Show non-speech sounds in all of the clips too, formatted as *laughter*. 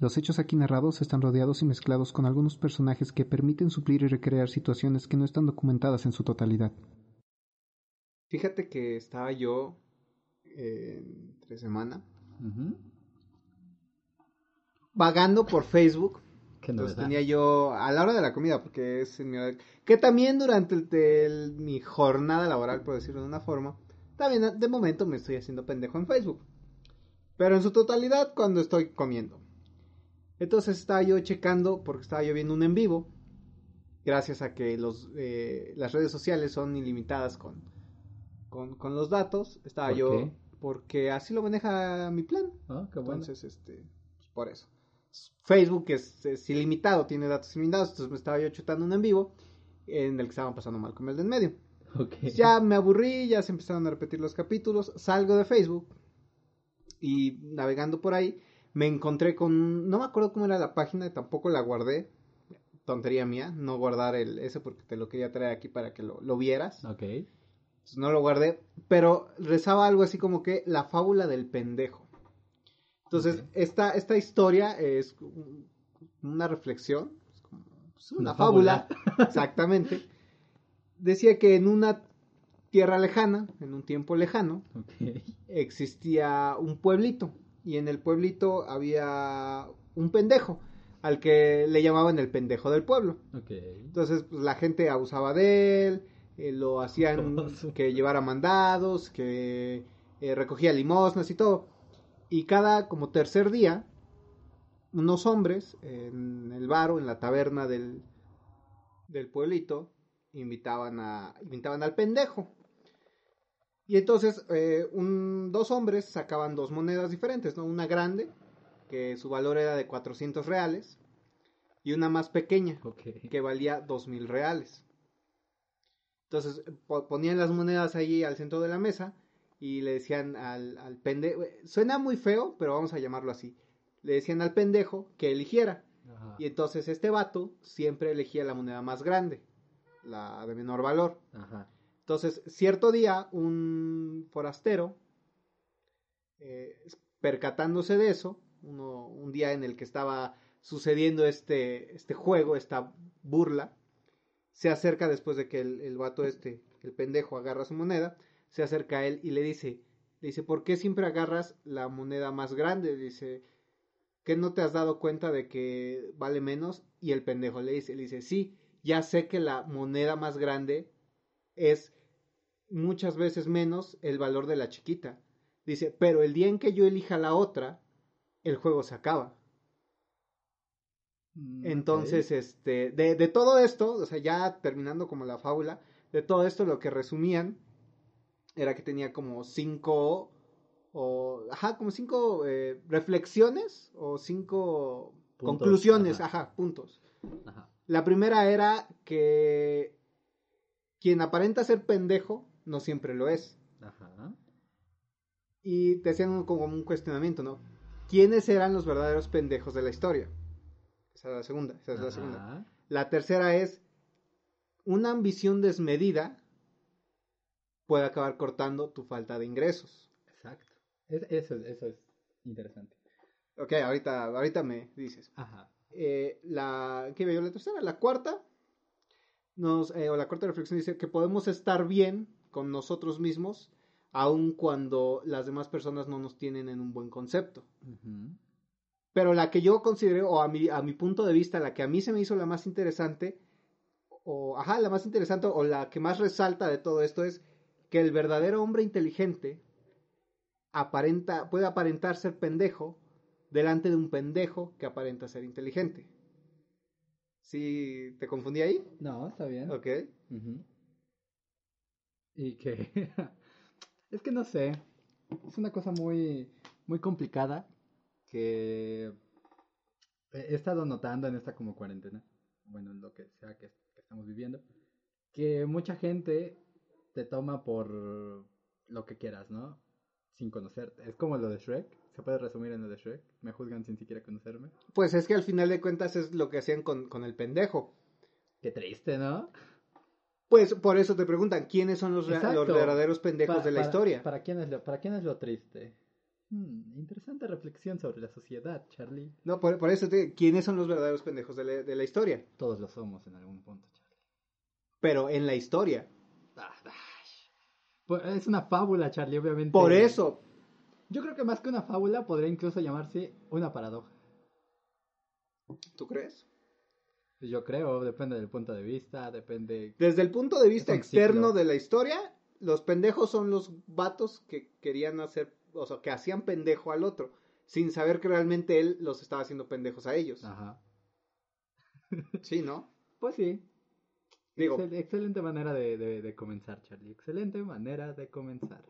Los hechos aquí narrados están rodeados y mezclados con algunos personajes que permiten suplir y recrear situaciones que no están documentadas en su totalidad. Fíjate que estaba yo eh, entre semana vagando por Facebook. Entonces tenía yo a la hora de la comida, porque es mi que también durante mi jornada laboral, por decirlo de una forma, también de momento me estoy haciendo pendejo en Facebook. Pero en su totalidad cuando estoy comiendo. Entonces estaba yo checando, porque estaba yo viendo un en vivo, gracias a que los, eh, las redes sociales son ilimitadas con, con, los datos, estaba yo, porque así lo maneja mi plan. Ah, qué bueno. Entonces, este, pues, por eso. Facebook es, ilimitado, tiene datos ilimitados, entonces me estaba yo chutando un en vivo en el que estaban pasando mal con el del medio. Ya me aburrí, ya se empezaron a repetir los capítulos, salgo de Facebook y navegando por ahí me encontré con, no me acuerdo cómo era la página, tampoco la guardé, tontería mía, no guardar el ese porque te lo quería traer aquí para que lo, lo vieras. Ok. no lo guardé, pero rezaba algo así como que la fábula del pendejo. Entonces, esta, esta historia es una reflexión, pues, una, fábula, *laughs* exactamente. Decía que en una tierra lejana, en un tiempo lejano, existía un pueblito y en el pueblito había un pendejo al que le llamaban el pendejo del pueblo. Entonces pues, la gente abusaba de él, eh, lo hacían *laughs* que llevara mandados, que eh, recogía limosnas y todo. Y cada como tercer día, unos hombres en el bar o en la taberna del, del pueblito invitaban, a, invitaban al pendejo. Y entonces eh, un, dos hombres sacaban dos monedas diferentes, ¿no? Una grande, que su valor era de 400 reales, y una más pequeña, que valía 2000 reales. Entonces ponían las monedas ahí al centro de la mesa y le decían al, al pendejo, suena muy feo, pero vamos a llamarlo así, le decían al pendejo que eligiera. Y entonces este vato siempre elegía la moneda más grande, la de menor valor. Ajá. Entonces, cierto día, un forastero, eh, percatándose de eso, un día en el que estaba sucediendo este, este juego, esta burla, se acerca después de que el, el vato este, el pendejo, agarra su moneda, se acerca a él y le dice, le dice, ¿por qué siempre agarras la moneda más grande? Dice, ¿qué no te has dado cuenta de que vale menos? Y el pendejo le dice, le dice, sí, ya sé que la moneda más grande es muchas veces menos el valor de la chiquita. Dice, pero el día en que yo elija la otra, el juego se acaba. Mm, Entonces, este, de, de, todo esto, o sea, ya terminando como la fábula, de todo esto lo que resumían era que tenía como cinco, o, ajá, como cinco eh, reflexiones o cinco conclusiones, ajá, puntos. La primera era que quien aparenta ser pendejo no siempre lo es. Ajá. Y te hacían como un cuestionamiento, ¿no? ¿Quiénes eran los verdaderos pendejos de la historia? Esa es la segunda, esa es la segunda. La tercera es, una ambición desmedida puede acabar cortando tu falta de ingresos. Exacto. eso, eso es interesante. Ok, ahorita, ahorita me dices. Ajá. Eh, la, ¿Qué veo la tercera? La cuarta, nos, eh, o la cuarta reflexión dice que podemos estar bien con nosotros mismos, aun cuando las demás personas no nos tienen en un buen concepto. Pero la que yo considero, o a mi, a mi punto de vista, la que a mí se me hizo la más interesante, o ajá, la más interesante, o la que más resalta de todo esto es que el verdadero hombre inteligente aparenta, puede aparentar ser pendejo delante de un pendejo que aparenta ser inteligente. ¿Sí te confundí ahí? No, está bien. Ok. Y que *laughs* es que no sé, es una cosa muy muy complicada que he estado notando en esta como cuarentena, bueno, en lo que sea que, estamos viviendo, que mucha gente te toma por lo que quieras, ¿no? Sin conocerte. Es como lo de Shrek. Se puede resumir en lo de Shrek. Me juzgan sin siquiera conocerme. Pues es que al final de cuentas es lo que hacían con, con el pendejo. Qué triste, ¿no? Pues por eso te preguntan, ¿quiénes son los, los verdaderos pendejos de la historia? Para quién, es lo, ¿Para quién es lo triste? Hmm, interesante reflexión sobre la sociedad, Charlie. No, por, por eso, te, ¿quiénes son los verdaderos pendejos de la, de la historia? Todos lo somos en algún punto, Charlie. Pero en la historia. Ah. Pues, Es una fábula, Charlie, obviamente. Por eso, Yo creo que más que una fábula podría incluso llamarse una paradoja. ¿tú crees? Yo creo, depende del punto de vista, depende... Desde el punto de vista externo de la historia, los pendejos son los vatos que querían hacer, o sea, que hacían pendejo al otro, sin saber que realmente él los estaba haciendo pendejos a ellos. Ajá. Sí, ¿no? *laughs* Pues sí. Digo, Excel- excelente manera de, de- de comenzar, Charlie. Excelente manera de comenzar.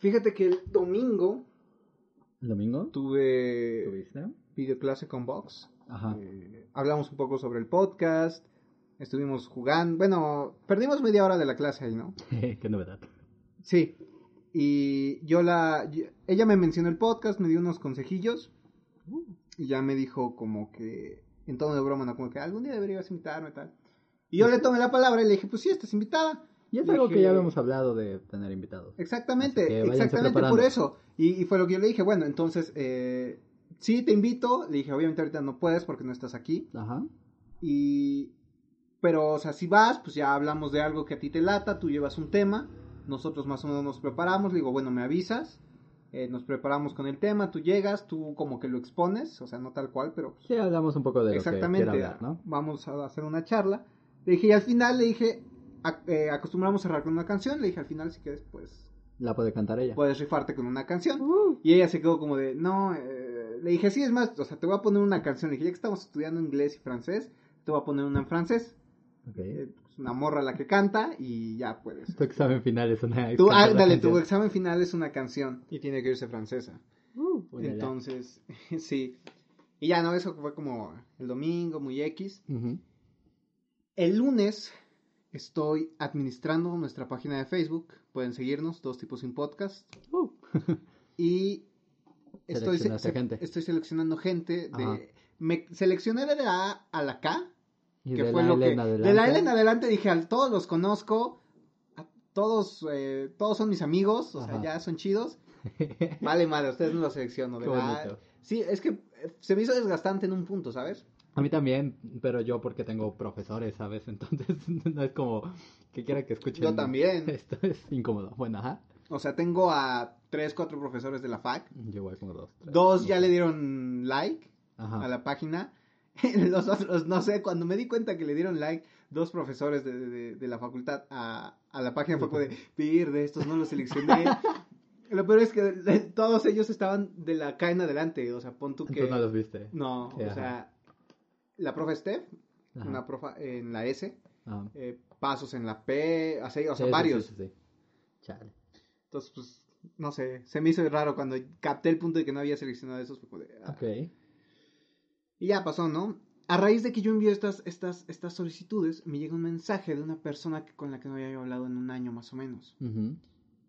Fíjate que el domingo ¿El domingo? tuve ¿Tuviste? videoclase con Vox. Ajá. Eh, hablamos un poco sobre el podcast. Estuvimos jugando. Bueno, perdimos media hora de la clase ahí, ¿no? *laughs* Qué novedad. Sí. Y yo la. yo- ella me mencionó el podcast, me dio unos consejillos. Y ya me dijo como que. En tono de broma, ¿no? Como que algún día deberías invitarme y tal. Y yo le tomé la palabra y le dije, pues sí, estás invitada. Y es Dije- algo que ya habíamos hablado de tener invitados. Exactamente, exactamente por eso. Y, y fue lo que yo le dije, bueno, entonces, eh, sí, te invito. Le dije, obviamente ahorita no puedes porque no estás aquí. Ajá. Y. Pero, o sea, si vas, pues ya hablamos de algo que a ti te lata, tú llevas un tema, nosotros más o menos nos preparamos, le digo, bueno, me avisas, eh, nos preparamos con el tema, tú llegas, tú como que lo expones, o sea, no tal cual, pero pues, Sí, hablamos un poco de lo que exactamente, hablar, ¿no? vamos a hacer una charla. Le dije, y al final le dije, a- eh, acostumbramos a cerrar con una canción, le dije, al final si quieres, pues La puede cantar ella. puedes rifarte con una canción. Uh, Y ella se quedó como de, no, eh, le dije, sí, es más, o sea, te voy a poner una canción. Le dije, ya que estamos estudiando inglés y francés, te voy a poner una en francés. ok. Eh, pues, una morra la que canta y ya puedes. Tu examen final es una... Tú, ah, canción. dale, tu examen final es una canción y tiene que irse francesa. Uh. Entonces, *laughs* sí. Y ya, no, eso fue como el domingo, muy X. El lunes estoy administrando nuestra página de Facebook. Pueden seguirnos, dos tipos sin podcast. Uh. *laughs* Y estoy, Seleccionaste se- gente. estoy seleccionando gente Ajá. de... Me seleccioné de la A a la K, Y que de fue la lo L que... en De adelante. la L en adelante dije, a todos los conozco, a todos, eh, todos son mis amigos, o sea, ya son chidos. *laughs* Vale, madre, ustedes no los selecciono. De la. Sí, es que eh, se me hizo desgastante en un punto, ¿sabes? A mí también, pero yo porque tengo profesores, ¿sabes? *laughs* Entonces no es como que quiera que escuchen. Yo también. *laughs* Esto es incómodo. Bueno, ajá. O sea, tengo a tres, cuatro profesores de la FAC. Yo igual como dos. tres, Dos ya le dieron like Ajá. a la página. *laughs* Los otros, no sé, cuando me di cuenta que le dieron like dos profesores de, de- de la facultad a, a la página fue como de, de estos no los seleccioné. Lo peor es que de- todos ellos estaban de la en adelante, o sea, pon tú que... Tú no los viste. No, o sea, la profe Steph, Ajá. una profa en la S, Ajá. eh, pasos en la P, así, o sea, Sí, varios. sí, sí, sí. Chale. Entonces, pues, no sé, se me hizo raro cuando capté el punto de que no había seleccionado esos. De, ah. Ok. Y ya pasó, ¿no? A raíz de que yo envío estas, estas, estas solicitudes, me llega un mensaje de una persona que, con la que no había hablado en un año más o menos. Ujú.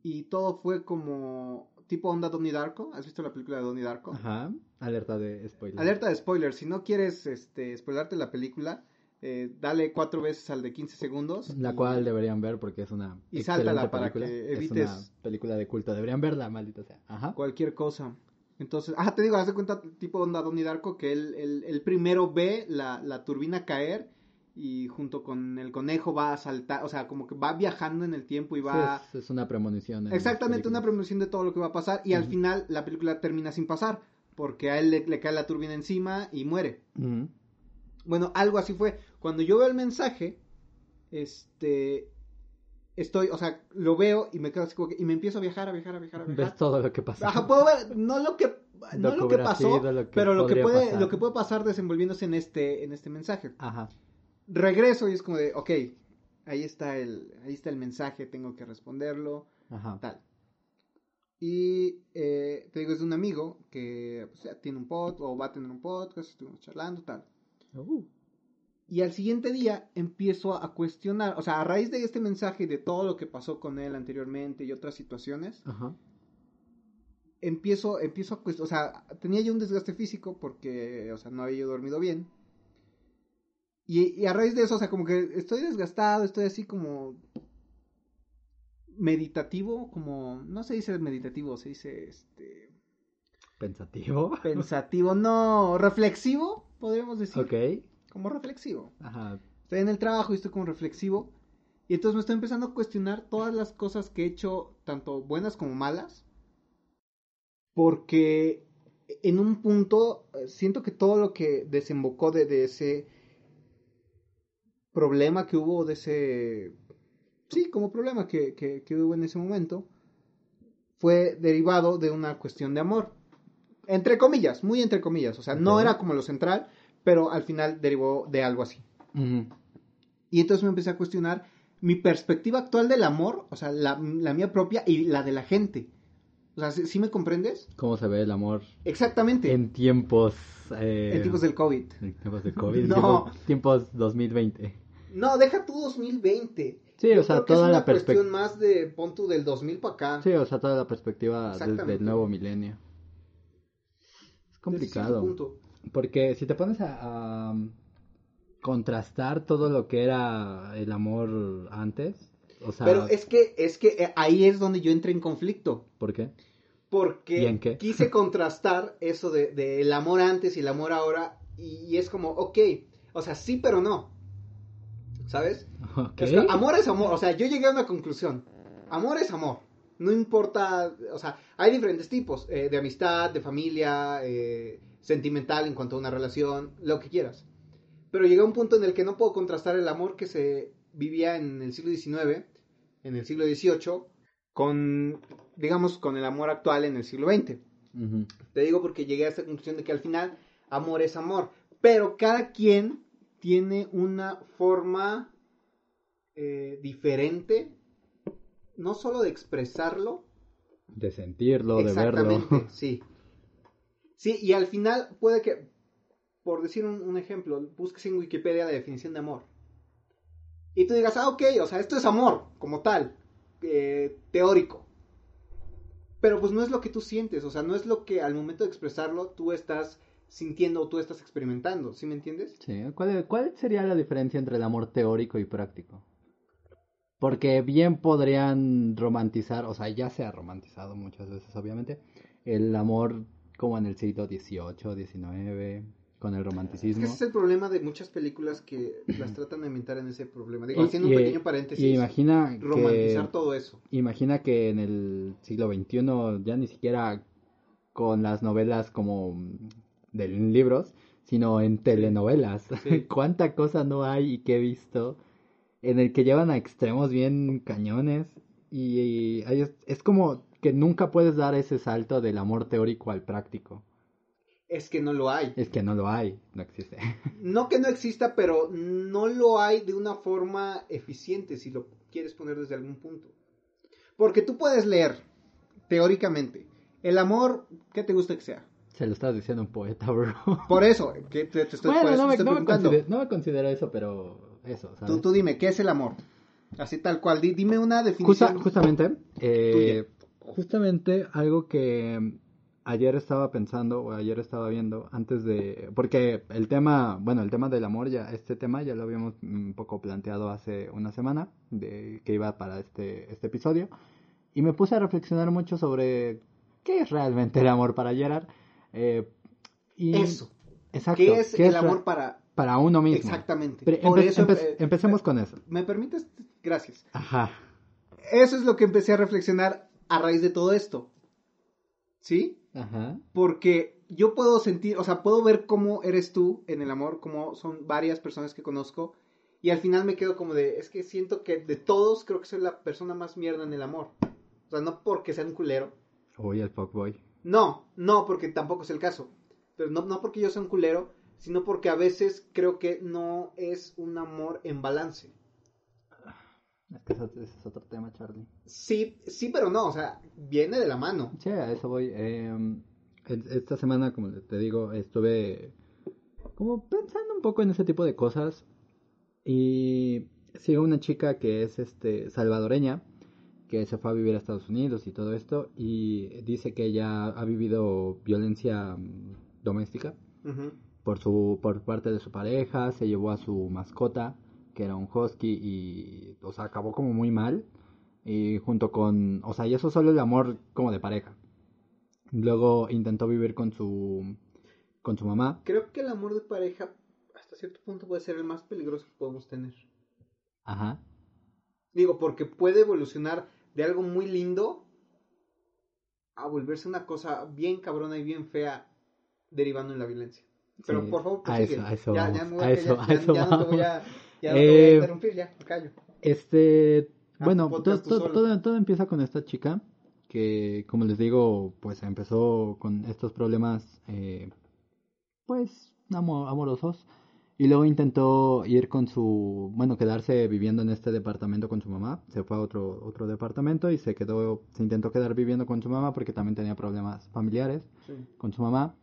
Y todo fue como tipo onda Donnie Darko. ¿Has visto la película de Donnie Darko? Ajá. Alerta de spoiler. Alerta de spoiler. Si no quieres este, spoilarte la película, eh, dale cuatro veces al de 15 segundos. La y- cual deberían ver porque es una. Y sáltala para película. que Es evites- una película de culto. Deberían verla, maldita sea. Ajá. cualquier cosa. Entonces, ah, te digo, haz de cuenta, tipo onda Donnie Darko, que él, él- él primero ve la, la turbina caer y junto con el conejo va a saltar, o sea, como que va viajando en el tiempo y va... Sí, es, una premonición. Exactamente, una premonición de todo lo que va a pasar y al final la película termina sin pasar, porque a él le, le cae la turbina encima y muere. Bueno, algo así fue. Cuando yo veo el mensaje, este... Estoy, o sea, lo veo y me quedo así como que- y me empiezo a viajar, a viajar, a viajar, a viajar. Ves todo lo que pasa. Ajá, puedo ver, no lo que, no Lo que pasó, sido, lo que pero lo que puede, pasar. lo que puede pasar desenvolviéndose en este, en este mensaje. Ajá. Regreso y es como de, ok, ahí está el, ahí está el mensaje, tengo que responderlo, Ajá. tal. Y eh, te digo, es de un amigo que pues, ya tiene un pod o va a tener un podcast, estuvimos charlando, tal. Uh. Y al siguiente día empiezo a cuestionar, o sea, a raíz de este mensaje y de todo lo que pasó con él anteriormente y otras situaciones, Ajá. empiezo, empiezo a cuest- o sea, tenía yo un desgaste físico porque, o sea, no había yo dormido bien. Y, y a raíz de eso, o sea, como que estoy desgastado, estoy así como meditativo, como, no se dice meditativo, se dice, este, Pensativo. *laughs* pensativo, no, reflexivo, podríamos decir, ok. como reflexivo. Ajá. Estoy en el trabajo y estoy como reflexivo. Y entonces me estoy empezando a cuestionar todas las cosas que he hecho, tanto buenas como malas. Porque en un punto eh, siento que todo lo que desembocó de, de ese problema que hubo, de ese... Sí, como problema que, que, que hubo en ese momento, fue derivado de una cuestión de amor. Entre comillas, muy entre comillas. O sea, no era como lo central, pero al final derivó de algo así. Y entonces me empecé a cuestionar mi perspectiva actual del amor, o sea, la, la mía propia y la de la gente. O sea, ¿sí, sí me comprendes? ¿Cómo se ve el amor Exactamente. En, en tiempos... eh, tiempos del COVID. en tiempos de COVID. en *laughs* No. tiempos, tiempos 2020. No, deja tú 2020. Sí, Yo o sea, es toda una la perspectiva... cuestión más de pon tú del 2000 para acá. Sí, o sea, toda la perspectiva del, Exactamente. del nuevo milenio. Es Desde complicado. punto. Porque si te pones a, a, um, contrastar todo lo que era el amor antes, o sea, Pero es que, es que eh, ahí es donde yo entré en conflicto. ¿por qué? Porque quise contrastar eso de, de el amor antes y el amor ahora. Y, y es como, ok, o sea, sí, pero no. ¿Sabes? Ok. Es que amor es amor. O sea, yo llegué a una conclusión. Amor es amor. No importa, o sea, hay diferentes tipos eh, de amistad, de familia, eh, sentimental en cuanto a una relación, lo que quieras. Pero llegué a un punto en el que no puedo contrastar el amor que se vivía en el siglo XIX, en el siglo XVIII, con, digamos, con el amor actual en el siglo XX. Te digo porque llegué a esta conclusión de que al final amor es amor. Pero cada quien tiene una forma eh, diferente, no solo de expresarlo, De sentirlo, de verlo. exactamente, *laughs* sí. Sí, y al final puede que, por decir un, un ejemplo, busques en Wikipedia la definición de amor. Y tú digas, ah, ok, o sea, esto es amor, como tal, eh, teórico. Pero pues no es lo que tú sientes, o sea, no es lo que al momento de expresarlo tú estás sintiendo o tú estás experimentando, ¿sí me entiendes? Sí, ¿cuál, ¿cuál sería la diferencia entre el amor teórico y práctico? Porque bien podrían romantizar, o sea, ya se ha romantizado muchas veces, obviamente, el amor como en el siglo XVIII, XIX, con el Es romanticismo. que ese es el problema de muchas películas que las tratan de inventar en ese problema. Digo, Y- haciendo y- un pequeño paréntesis, Y imagina romantizar que, todo eso. imagina que en el siglo XXI ya ni siquiera con las novelas como de libros, sino en telenovelas. Sí. *laughs* ¿Cuánta cosa no hay y que he visto en el que llevan a extremos bien cañones? Y, es, es como que nunca puedes dar ese salto del amor teórico al práctico. Es que no lo hay. Es que no lo hay, no existe. *laughs* No que no exista, pero no lo hay de una forma eficiente, si lo quieres poner desde algún punto. Porque tú puedes leer, teóricamente, el amor, ¿qué te gusta que sea? Se lo estás diciendo a un poeta, bro. *laughs* Por eso, que te, te estoy, bueno, no me, estoy no, me preguntando. considero, no me considero eso, pero eso, ¿sabes? Tú, tú dime, ¿qué es el amor? Así tal cual, di- dime una Justa- definición. justamente, eh, justamente algo que ayer estaba pensando o ayer estaba viendo antes de, porque el tema, bueno, el tema del amor ya, este tema ya lo habíamos un poco planteado hace una semana de que iba para este este episodio y me puse a reflexionar mucho sobre qué es realmente el amor para Gerard. eh, y Eso. exacto, ¿Qué es el ra- amor para...? para uno mismo? Exactamente. Pero Por empe- eso, empe- eh, empecemos con eso. ¿Me permites? Gracias. Ajá. Eso es lo que empecé a reflexionar a raíz de todo esto. ¿Sí? Ajá. Porque yo puedo sentir, o sea, puedo ver cómo eres tú en el amor, como son varias personas que conozco, y al final me quedo como de, es que siento que de todos creo que soy la persona más mierda en el amor. O sea, no porque sea un culero. Uy, el fuckboy. No, no, porque tampoco es el caso. Pero no, no porque yo sea un culero, sino porque a veces creo que no es un amor en balance. Es que ese es otro tema, Charlie. Sí, sí, pero no, o sea, viene de la mano. Sí, a eso voy. Eh, en- esta semana, como te digo, estuve como pensando un poco en ese tipo de cosas. Y sigo una chica que es este salvadoreña. que se fue a vivir a Estados Unidos y todo esto, y dice que ella ha vivido violencia mm, doméstica por su por parte de su pareja, se llevó a su mascota, que era un husky y o sea, acabó como muy mal y junto con, o sea, y eso solo el amor como de pareja. Luego intentó vivir con su con su mamá. Creo que el amor de pareja hasta cierto punto puede ser el más peligroso que podemos tener. Ajá. Digo, porque puede evolucionar de algo muy lindo a volverse una cosa bien cabrona y bien fea derivando en la violencia. Pero Sí, por favor, a prosigue. eso- a eso ya, vamos, ya a a eso- callar, a ya- eso ya no te voy a, vamos. Ya no te voy a Eh, interrumpir, ya, me callo. Este, Ah, bueno, todo, todo, todo, empieza con esta chica que, como les digo, pues empezó con estos problemas, eh, pues, amo- amorosos. Y luego intentó ir con su, bueno, quedarse viviendo en este departamento con su mamá. Se fue a otro, otro departamento y se quedó, se intentó quedar viviendo con su mamá porque también tenía problemas familiares Sí. con su mamá.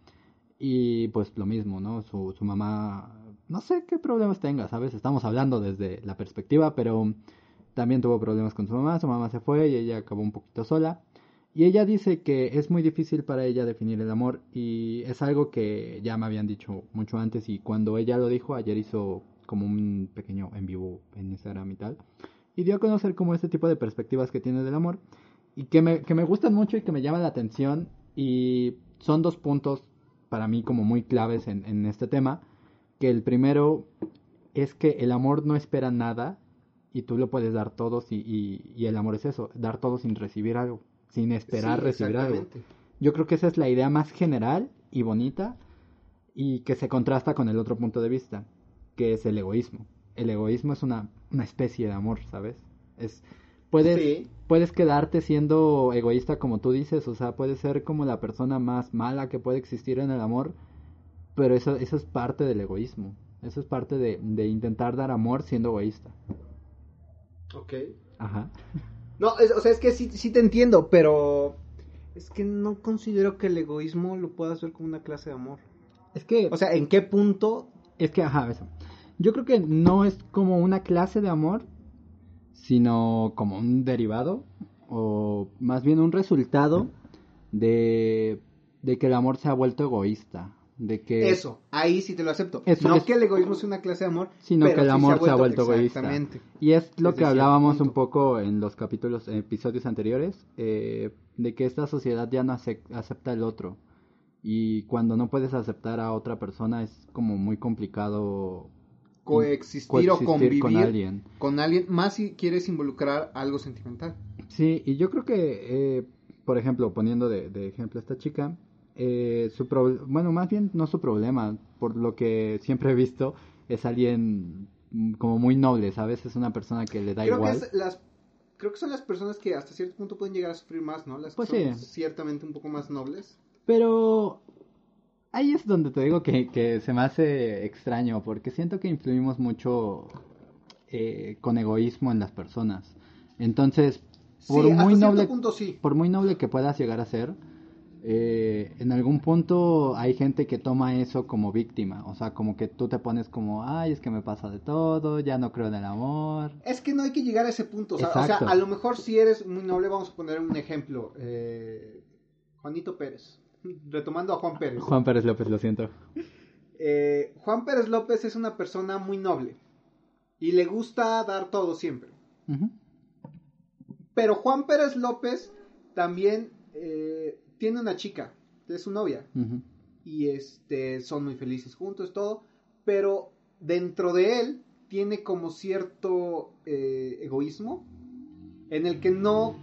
Y pues lo mismo, ¿no? Su, su mamá, no sé qué problemas tenga, ¿sabes? Estamos hablando desde la perspectiva, pero también tuvo problemas con su mamá, su mamá se fue y ella acabó un poquito sola. Y ella dice que es muy difícil para ella definir el amor y es algo que ya me habían dicho mucho antes y cuando ella lo dijo, ayer hizo como un pequeño en vivo en Instagram y tal. Y dio a conocer como este tipo de perspectivas que tiene del amor y que me, que me gustan mucho y que me llaman la atención y son dos puntos para mí como muy claves en, en este tema, que el primero es que el amor no espera nada y tú lo puedes dar todo y, y, y el amor es eso, dar todo sin recibir algo, sin esperar Sí, recibir algo. Yo creo que esa es la idea más general y bonita y que se contrasta con el otro punto de vista, que es el egoísmo. El egoísmo es una, una especie de amor, ¿sabes? Es, puedes, Sí. puedes quedarte siendo egoísta como tú dices, o sea, puedes ser como la persona más mala que puede existir en el amor, pero eso, eso es parte del egoísmo. Eso es parte de, de intentar dar amor siendo egoísta. Ok. Ajá. No, es- o sea, es que sí, sí te entiendo, pero es que no considero que el egoísmo lo puedas ver como una clase de amor. Es que, O sea, ¿en qué punto? es que, ajá, eso. Yo creo que no es como una clase de amor, sino como un derivado, o más bien un resultado de, de que el amor se ha vuelto egoísta. De que Eso, ahí sí te lo acepto. Eso no es- que el egoísmo sea una clase de amor, Sino que el sí amor se ha vuelto egoísta. Exactamente. Y es lo Desde que hablábamos un poco en los capítulos, episodios anteriores, eh, de que esta sociedad ya no ace- acepta el otro. Y cuando no puedes aceptar a otra persona es como muy complicado Coexistir, o convivir con alguien. con alguien, más si quieres involucrar algo sentimental. Sí, y yo creo que, eh, por ejemplo, poniendo de, de ejemplo a esta chica, eh, su pro- bueno, más bien no su problema, por lo que siempre he visto, es alguien como muy noble, ¿sabes? Es una persona que le da creo igual. que es las creo que son las personas que hasta cierto punto pueden llegar a sufrir más, ¿no? Las que Pues son sí. ciertamente un poco más nobles. Pero ahí es donde te digo que, que se me hace extraño, porque siento que influimos mucho eh, con egoísmo en las personas. Entonces, por sí, muy noble, punto sí. por muy noble que puedas llegar a ser, eh, en algún punto hay gente que toma eso como víctima, o sea, como que tú te pones como, ay, es que me pasa de todo, ya no creo en el amor. Es que no hay que llegar a ese punto. O sea, o sea, Exacto. a lo mejor si eres muy noble, vamos a poner un ejemplo. Eh, Juanito Pérez. *laughs* Retomando a Juan Pérez. Juan Pérez López, lo siento. Eh, Juan Pérez López es una persona muy noble. Y le gusta dar todo siempre. Pero Juan Pérez López también eh, tiene una chica, es su novia. Y este son muy felices juntos, todo. Pero dentro de él tiene como cierto eh, egoísmo en el que no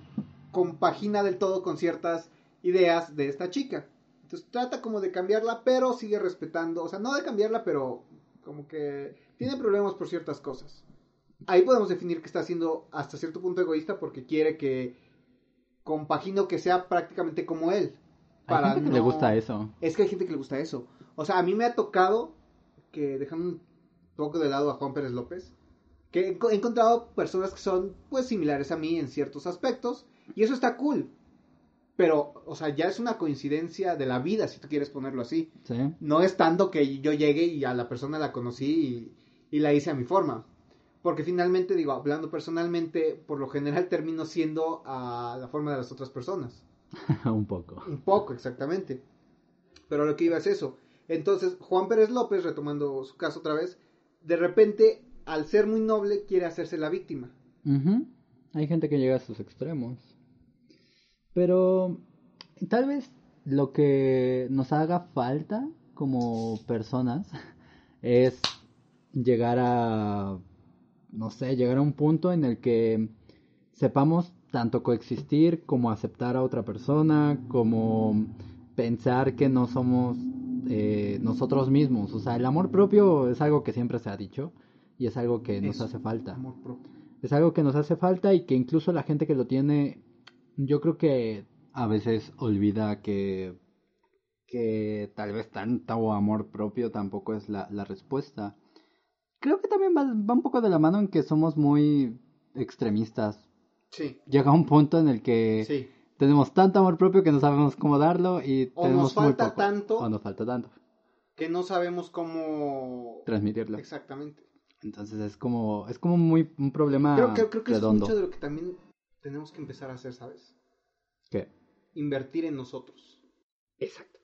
compagina del todo con ciertas ideas de esta chica. Entonces trata como de cambiarla, pero sigue respetando, o sea, no de cambiarla, pero como que tiene problemas por ciertas cosas. Ahí podemos definir que está siendo hasta cierto punto egoísta porque quiere que compagino que sea prácticamente como él. Hay gente que le no- gusta eso. es que hay gente que le gusta eso. O sea, a mí me ha tocado que dejando un poco de lado a Juan Pérez López, que he enco- he encontrado personas que son pues similares a mí en ciertos aspectos y eso está cool. Pero, o sea, ya es una coincidencia de la vida si tú quieres ponerlo así. Sí. No es tanto que yo llegue y a la persona la conocí y, y la hice a mi forma. Porque finalmente, digo, hablando personalmente, por lo general termino siendo a la forma de las otras personas. *laughs* un poco. Un poco, exactamente. Pero lo que iba es eso. Entonces, Juan Pérez López, retomando su caso otra vez, de repente, al ser muy noble, quiere hacerse la víctima. Hay gente que llega a sus extremos. Pero tal vez lo que nos haga falta como personas *laughs* es llegar a, no sé, llegar a un punto en el que sepamos tanto coexistir como aceptar a otra persona, como pensar que no somos eh, nosotros mismos. O sea, el amor propio es algo que siempre se ha dicho y es algo que nos hace falta. Es algo que nos hace falta y que incluso la gente que lo tiene, yo creo que a veces olvida que, que tal vez tanto amor propio tampoco es la, la respuesta. Creo que también va, va, un poco de la mano en que somos muy extremistas. Sí. Llega un punto en el que sí. tenemos tanto amor propio que no sabemos cómo darlo y o tenemos nos falta muy poco, tanto o nos falta tanto que no sabemos cómo transmitirlo. Exactamente. Entonces es como es como muy un problema creo, creo, creo que redondo. es mucho de lo que también tenemos que empezar a hacer, ¿sabes? ¿Qué? Invertir en nosotros. Exacto.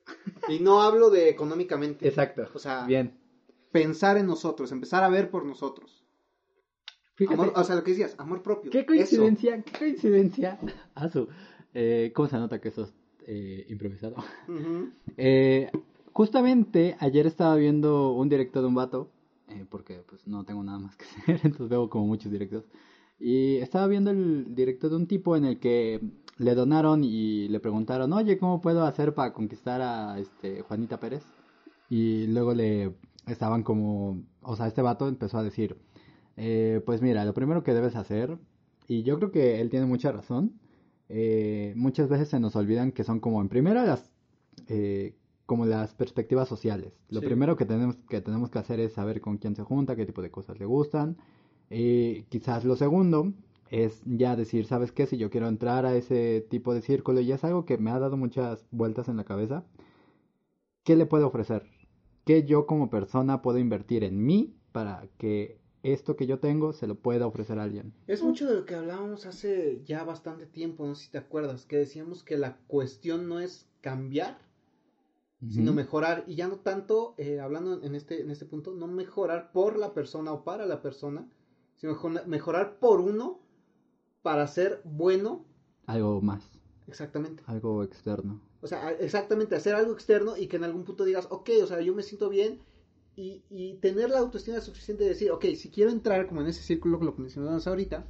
Y no hablo de económicamente. Exacto. O sea, Bien. Pensar en nosotros, empezar a ver por nosotros. Fíjate, Amor, o sea, lo que decías, amor propio. qué coincidencia, qué coincidencia. Ah, su. Eh, ¿Cómo se nota que eso es eh, improvisado? *laughs* Eh, justamente ayer estaba viendo un directo de un vato, eh, porque pues no tengo nada más que *laughs* hacer, entonces veo como muchos directos. Y estaba viendo el directo de un tipo en el que le donaron y le preguntaron, oye, ¿cómo puedo hacer para conquistar a este Juanita Pérez? Y luego le estaban como, o sea, este vato empezó a decir, eh, pues mira, lo primero que debes hacer, y yo creo que él tiene mucha razón, eh, muchas veces se nos olvidan que son como en primera las eh, como las perspectivas sociales. Lo Sí. primero que tenemos que tenemos que hacer es saber con quién se junta, qué tipo de cosas le gustan. Y quizás lo segundo es ya decir, ¿sabes qué? Si yo quiero entrar a ese tipo de círculo, y es algo que me ha dado muchas vueltas en la cabeza, ¿qué le puedo ofrecer? ¿Qué yo como persona puedo invertir en mí para que esto que yo tengo se lo pueda ofrecer a alguien? Es mucho de lo que hablábamos hace ya bastante tiempo, no sé si te acuerdas, que decíamos que la cuestión no es cambiar, sino mejorar. Y ya no tanto, eh, hablando en este, en este punto, no mejorar por la persona o para la persona, sino mejo- mejorar por uno para ser bueno. Algo más, Exactamente. algo externo. O sea, exactamente, hacer algo externo y que en algún punto digas, ok, o sea, yo me siento bien y, y tener la autoestima suficiente de decir, ok, si quiero entrar como en ese círculo, lo que mencionamos ahorita,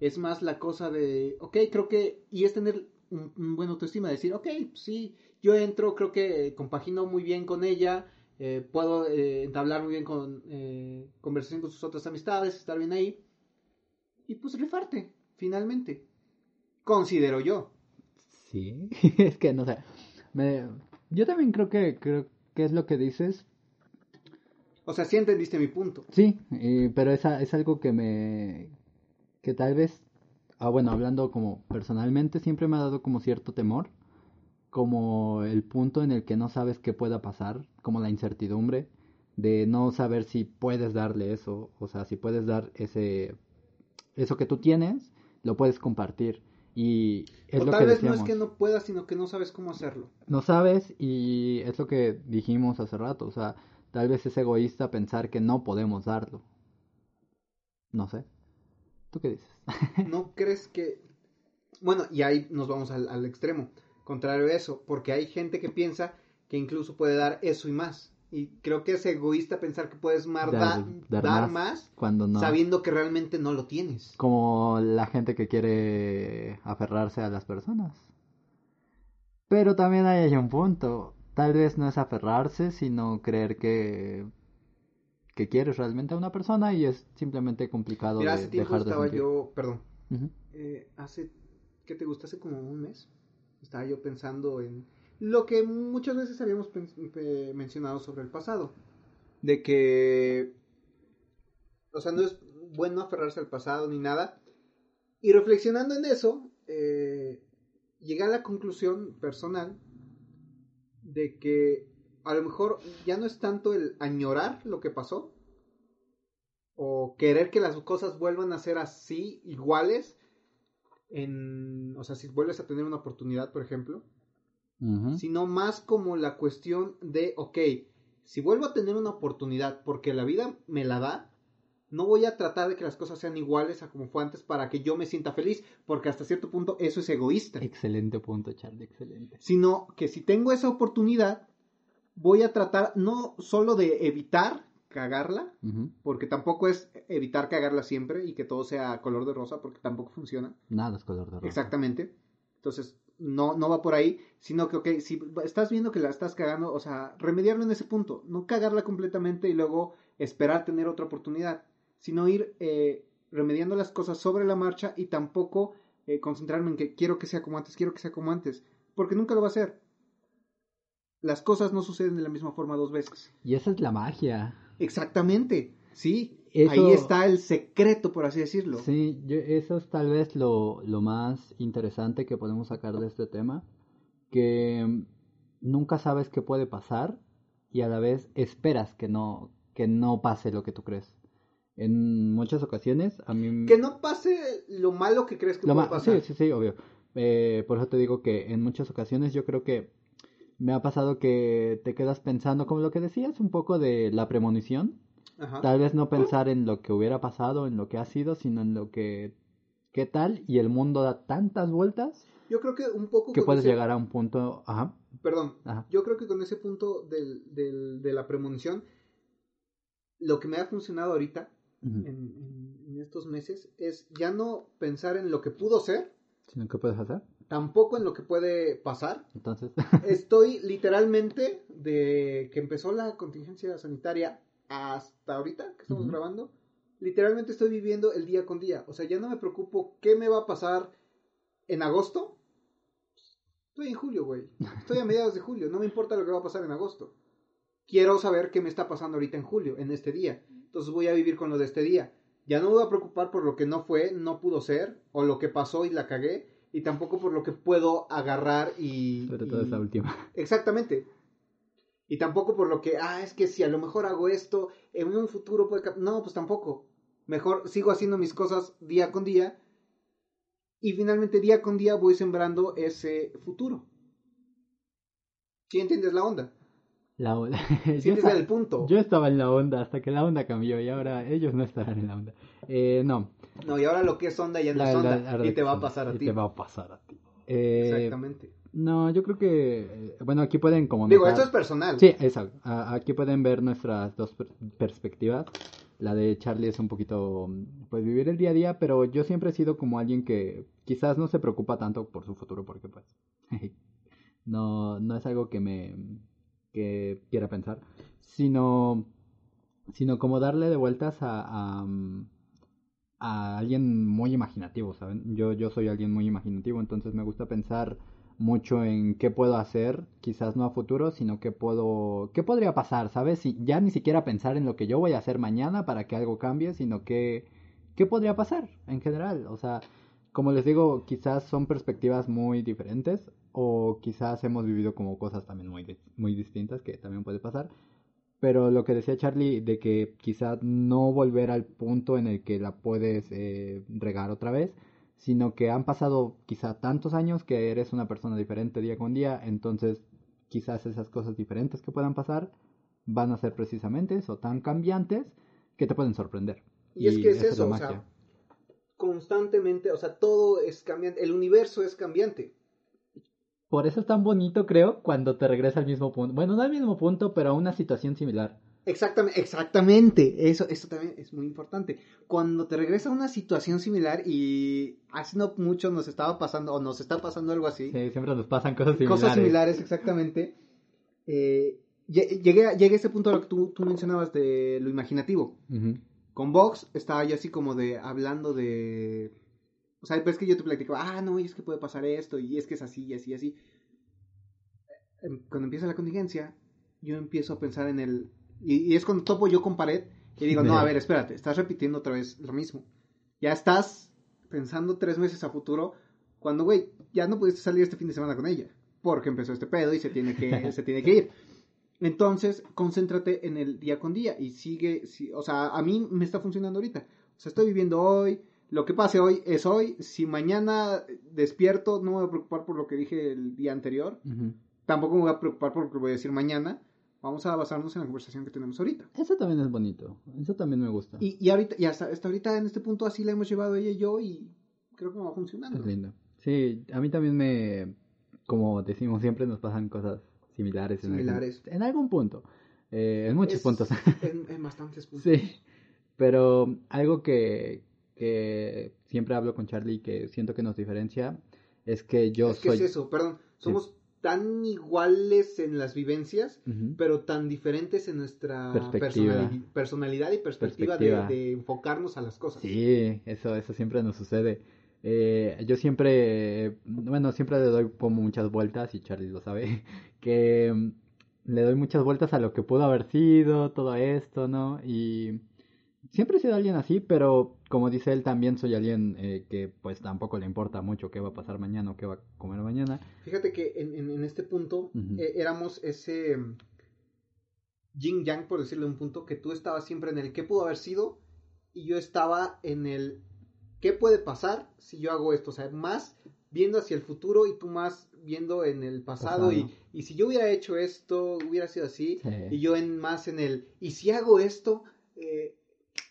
es más la cosa de, ok, creo que, y es tener un, un buen autoestima, decir, ok, sí, yo entro, creo que compagino muy bien con ella, eh, puedo eh, entablar muy bien con eh, conversación con sus otras amistades, estar bien ahí, y pues rifarte, finalmente, considero yo. Sí, *laughs* es que no sé. Me... Yo también creo que creo que es lo que dices. O sea, sí entendiste mi punto. Sí, y- pero es, es algo que me que tal vez ah bueno, hablando como personalmente siempre me ha dado como cierto temor, como el punto en el que no sabes qué pueda pasar, como la incertidumbre de no saber si puedes darle eso, o sea, si puedes dar ese eso que tú tienes, lo puedes compartir y es o lo tal que vez decíamos. no es que no puedas, sino que no sabes cómo hacerlo. No sabes y es lo que dijimos hace rato, o sea, tal vez es egoísta pensar que no podemos darlo. No sé. ¿Tú qué dices? *laughs* ¿No crees que... Bueno, y ahí nos vamos al, al extremo, contrario a eso, porque hay gente que piensa que incluso puede dar eso y más. Y creo que es egoísta pensar que puedes mar- Dar- da- dar dar, más. Cuando no. sabiendo que realmente no lo tienes. Como la gente que quiere aferrarse a las personas. Pero también hay un punto. Tal vez no es aferrarse, sino creer que que quieres realmente a una persona y es simplemente complicado Mira, de hace tiempo dejar de estaba sentir. yo, perdón, eh, hace, ¿qué te gusta? Hace como un mes, estaba yo pensando en lo que muchas veces habíamos mencionado sobre el pasado, de que, o sea, no es bueno aferrarse al pasado ni nada, y reflexionando en eso, eh, llegué a la conclusión personal de que a lo mejor ya no es tanto el añorar lo que pasó, o querer que las cosas vuelvan a ser así, iguales, en, o sea, si vuelves a tener una oportunidad, por ejemplo, sino más como la cuestión de, ok, si vuelvo a tener una oportunidad porque la vida me la da, no voy a tratar de que las cosas sean iguales a como fue antes para que yo me sienta feliz, porque hasta cierto punto eso es egoísta. Excelente punto, Charlie, excelente. Sino que si tengo esa oportunidad, voy a tratar no solo de evitar cagarla, porque tampoco es evitar cagarla siempre y que todo sea color de rosa, porque tampoco funciona. Nada es color de rosa. Exactamente. Entonces, no, no va por ahí, sino que, ok, si estás viendo que la estás cagando, o sea, remediarlo en ese punto, no cagarla completamente y luego esperar tener otra oportunidad, sino ir eh, remediando las cosas sobre la marcha y tampoco eh, concentrarme en que quiero que sea como antes, quiero que sea como antes, porque nunca lo va a ser. Las cosas no suceden de la misma forma dos veces. Y esa es la magia. Exactamente, sí. Ahí está el secreto, por así decirlo. Sí, eso es tal vez lo, lo más interesante que podemos sacar de este tema, que nunca sabes qué puede pasar y a la vez esperas que no, que no pase lo que tú crees. En muchas ocasiones a mí... Que no pase lo malo que crees que puede pasar. Sí, sí, sí, obvio. Eh, por eso te digo que en muchas ocasiones yo creo que me ha pasado que te quedas pensando, como lo que decías, un poco de la premonición Tal vez no pensar en lo que hubiera pasado, en lo que ha sido, sino en lo que, ¿qué tal? Y el mundo da tantas vueltas. Yo creo que un poco... Que puedes llegar a un punto... Ajá. Perdón. Yo creo que con ese punto del, del, de la premonición, lo que me ha funcionado ahorita, en, en, estos meses, es ya no pensar en lo que pudo ser. Sino qué puedes hacer. Tampoco en lo que puede pasar. Entonces. Estoy literalmente, de que empezó la contingencia sanitaria hasta ahorita que estamos grabando, literalmente estoy viviendo el día con día. O sea, ya no me preocupo qué me va a pasar en agosto. Estoy en julio, güey. Estoy a mediados de julio. No me importa lo que va a pasar en agosto. Quiero saber qué me está pasando ahorita en julio, en este día. Entonces voy a vivir con lo de este día. Ya no me voy a preocupar por lo que no fue, no pudo ser, o lo que pasó y la cagué, y tampoco por lo que puedo agarrar y... Sobre todo esa última. Exactamente. Y tampoco por lo que, ah, es que si a lo mejor hago esto, en un futuro puede... No, pues tampoco. Mejor sigo haciendo mis cosas día con día. Y finalmente día con día voy sembrando ese futuro. ¿Sí entiendes la onda? La onda. *laughs* ¿Sí entiendes el punto? Yo estaba en la onda hasta que la onda cambió y ahora ellos no estarán en la onda. Eh, no. No, y ahora lo que es onda ya no es onda. y te va a pasar a ti. te va a pasar a ti. Exactamente. No, yo creo que, eh, bueno, aquí pueden como... Digo, esto es personal. Sí, exacto. Aquí pueden ver nuestras dos perspectivas. La de Charlie es un poquito, pues, vivir el día a día, pero yo siempre he sido como alguien que quizás no se preocupa tanto por su futuro, porque pues, *laughs* no, no es algo que me, que quiera pensar, sino, sino como darle de vueltas a, a, a alguien muy imaginativo, ¿saben? Yo, yo soy alguien muy imaginativo, entonces me gusta pensar mucho en qué puedo hacer, quizás no a futuro, sino qué puedo, qué podría pasar, ¿sabes? Y ya ni siquiera pensar en lo que yo voy a hacer mañana para que algo cambie, sino que qué podría pasar en general, o sea, como les digo, quizás son perspectivas muy diferentes o quizás hemos vivido como cosas también muy, muy distintas que también puede pasar. Pero lo que decía Charlie de que quizás no volver al punto en el que la puedes eh, regar otra vez, sino que han pasado quizá tantos años que eres una persona diferente día con día, entonces quizás esas cosas diferentes que puedan pasar van a ser precisamente eso, tan cambiantes que te pueden sorprender. Y, es que es eso, o sea, constantemente, o sea, todo es cambiante, el universo es cambiante. Por eso es tan bonito, creo, cuando te regresa al mismo punto. Bueno, no al mismo punto, pero a una situación similar. Exactamente, exactamente. Eso, eso también es muy importante. Cuando te regresa a una situación similar y hace no mucho nos estaba pasando o nos está pasando algo así. Sí, siempre nos pasan cosas similares. Cosas similares, exactamente. Eh, llegué, a, llegué a ese punto a lo que tú, tú mencionabas de lo imaginativo. Con Vox estaba yo así como de hablando de... O sea, pues que yo te platicaba, ah, no, y es que puede pasar esto, y es que es así, y así, y así. Em, cuando empieza la contingencia, yo empiezo a pensar en el y, es cuando topo yo con pared y digo, no, a ver, espérate, estás repitiendo otra vez lo mismo. Ya estás pensando tres meses a futuro cuando, güey, ya no pudiste salir este fin de semana con ella porque empezó este pedo y se tiene que, *laughs* se tiene que ir. Entonces, concéntrate en el día con día y sigue, si, o sea, a mí me está funcionando ahorita. O sea, estoy viviendo hoy, lo que pase hoy es hoy. Si mañana despierto, no me voy a preocupar por lo que dije el día anterior. Tampoco me voy a preocupar por lo que voy a decir mañana. Vamos a basarnos en la conversación que tenemos ahorita. Eso también es bonito. Eso también me gusta. Y, y ahorita, y hasta, hasta ahorita en este punto así la hemos llevado ella y yo y creo que va funcionando. Es lindo. Sí, a mí también me, como decimos siempre, nos pasan cosas similares. Similares. En, algún, punto. Eh, en muchos puntos. En, *laughs* en, bastantes puntos. Sí. Pero algo que, que siempre hablo con Charlie que siento que nos diferencia es que yo es que es eso, perdón. Somos tan iguales en las vivencias, pero tan diferentes en nuestra personalidad y perspectiva, De, enfocarnos a las cosas. Sí, eso, eso siempre nos sucede. Eh, yo siempre, bueno, siempre le doy como muchas vueltas, y Charlie lo sabe, *laughs* que mm, le doy muchas vueltas a lo que pudo haber sido, todo esto, ¿no? Y siempre he sido alguien así, pero como dice él, también soy alguien eh, que pues tampoco le importa mucho qué va a pasar mañana o qué va a comer mañana. Fíjate que en, en, este punto eh, éramos ese mm, yin yang, por decirlo un punto, que tú estabas siempre en el qué pudo haber sido y yo estaba en el qué puede pasar si yo hago esto, o sea, más viendo hacia el futuro y tú más viendo en el pasado, Y, y, si yo hubiera hecho esto, hubiera sido así, y yo en más en el, y si hago esto, eh,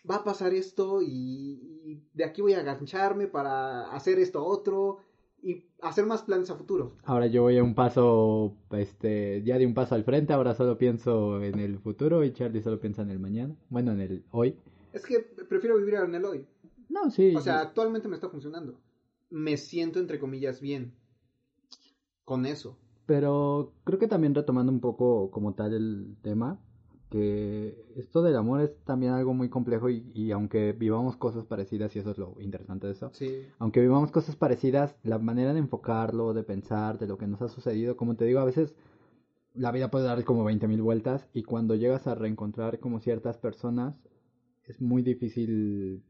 va a pasar esto y, de aquí voy a agancharme para hacer esto otro y hacer más planes a futuro. Ahora yo voy a un paso, este, ya de un paso al frente, ahora solo pienso en el futuro y Charlie solo piensa en el mañana, bueno, en el hoy. Es que prefiero vivir en el hoy. No, sí. O sea, actualmente me está funcionando. Me siento, entre comillas, bien con eso. Pero creo que también retomando un poco como tal el tema, que esto del amor es también algo muy complejo y, aunque vivamos cosas parecidas, y eso es lo interesante de eso, sí. aunque vivamos cosas parecidas, la manera de enfocarlo, de pensar, de lo que nos ha sucedido, como te digo, a veces la vida puede dar como 20.000 vueltas y cuando llegas a reencontrar como ciertas personas, es muy difícil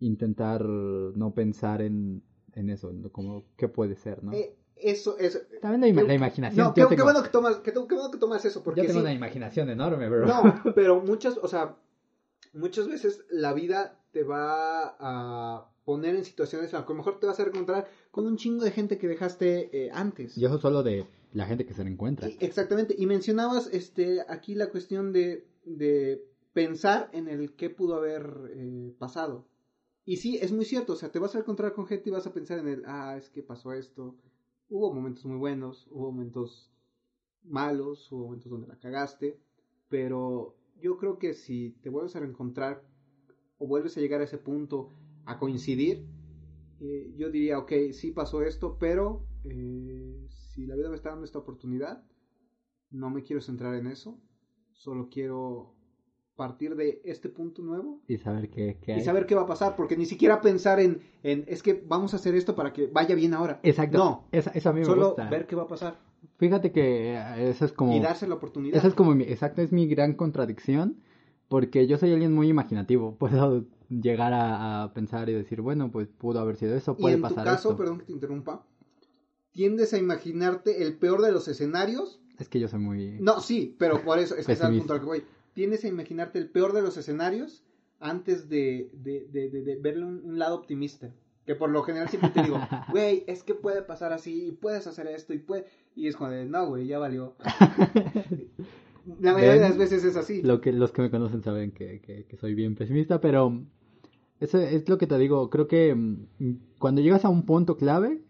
intentar no pensar en, en eso, como qué puede ser, ¿no? Eh, eso, eso. También la, imaginación. No, qué, bueno que tomas, qué, bueno que tomas eso, porque Yo tengo una imaginación enorme, bro. No, *laughs* pero muchas, o sea, muchas veces la vida te va a poner en situaciones a lo mejor te vas a encontrar con un chingo de gente que dejaste eh, antes. Y eso solo de la gente que se encuentra. exactamente. Y mencionabas este aquí la cuestión de, de pensar en el qué pudo haber eh, pasado. Y sí, es muy cierto, o sea, te vas a encontrar con gente y vas a pensar en el, ah, es que pasó esto. Hubo momentos muy buenos, hubo momentos malos, hubo momentos donde la cagaste, pero yo creo que si te vuelves a reencontrar o vuelves a llegar a ese punto, a coincidir, eh, yo diría, ok, sí pasó esto, pero eh, si la vida me está dando esta oportunidad, no me quiero centrar en eso, solo quiero partir de este punto nuevo y saber qué, qué y saber qué va a pasar porque ni siquiera pensar en, en es que vamos a hacer esto para que vaya bien ahora. Exacto. No. Eso, a mí me solo gusta. ver qué va a pasar. Fíjate que eh, eso es como y darse la oportunidad. eso es como mi, exacto es mi gran contradicción porque yo soy alguien muy imaginativo. *laughs* Puedo llegar a, pensar y decir bueno pues pudo haber sido eso puede y en pasar tu caso perdón que te interrumpa tiendes a imaginarte el peor de los escenarios es que yo soy muy no sí pero por eso es que es el punto al que voy tienes a imaginarte el peor de los escenarios antes de, de, de, verle un, lado optimista. Que por lo general siempre te digo, *laughs* güey, es que puede pasar así, y puedes hacer esto, y puede... Y es de, no, güey, ya valió. La mayoría de las veces es así. Lo que, los que me conocen saben que, que, soy bien pesimista, pero eso es lo que te digo. Creo que mm, cuando llegas a un punto clave,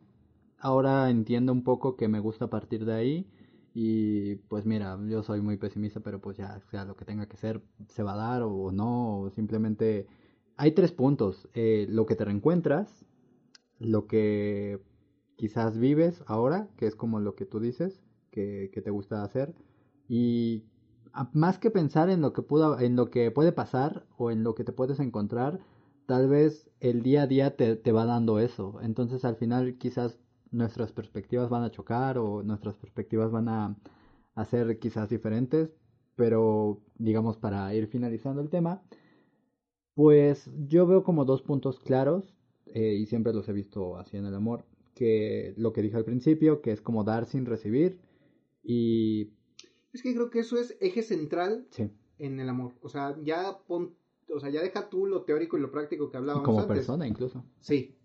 ahora entiendo un poco que me gusta partir de ahí y pues mira, yo soy muy pesimista, pero pues ya sea lo que tenga que ser, se va a dar o no, simplemente... Hay tres puntos, eh, lo que te reencuentras, lo que quizás vives ahora, que es como lo que tú dices, que, que te gusta hacer, y más que pensar en lo que pudo, en lo que puede pasar o en lo que te puedes encontrar, tal vez el día a día te, te va dando eso. Entonces al final quizás nuestras perspectivas van a chocar o nuestras perspectivas van a, ser quizás diferentes, pero digamos para ir finalizando el tema, pues yo veo como dos puntos claros eh, y siempre los he visto así en el amor, que lo que dije al principio, que es como dar sin recibir y Es que creo que eso es eje central Sí. en el amor. O sea, ya pon, o sea, ya deja tú lo teórico y lo práctico que hablábamos Como antes. persona incluso. Sí.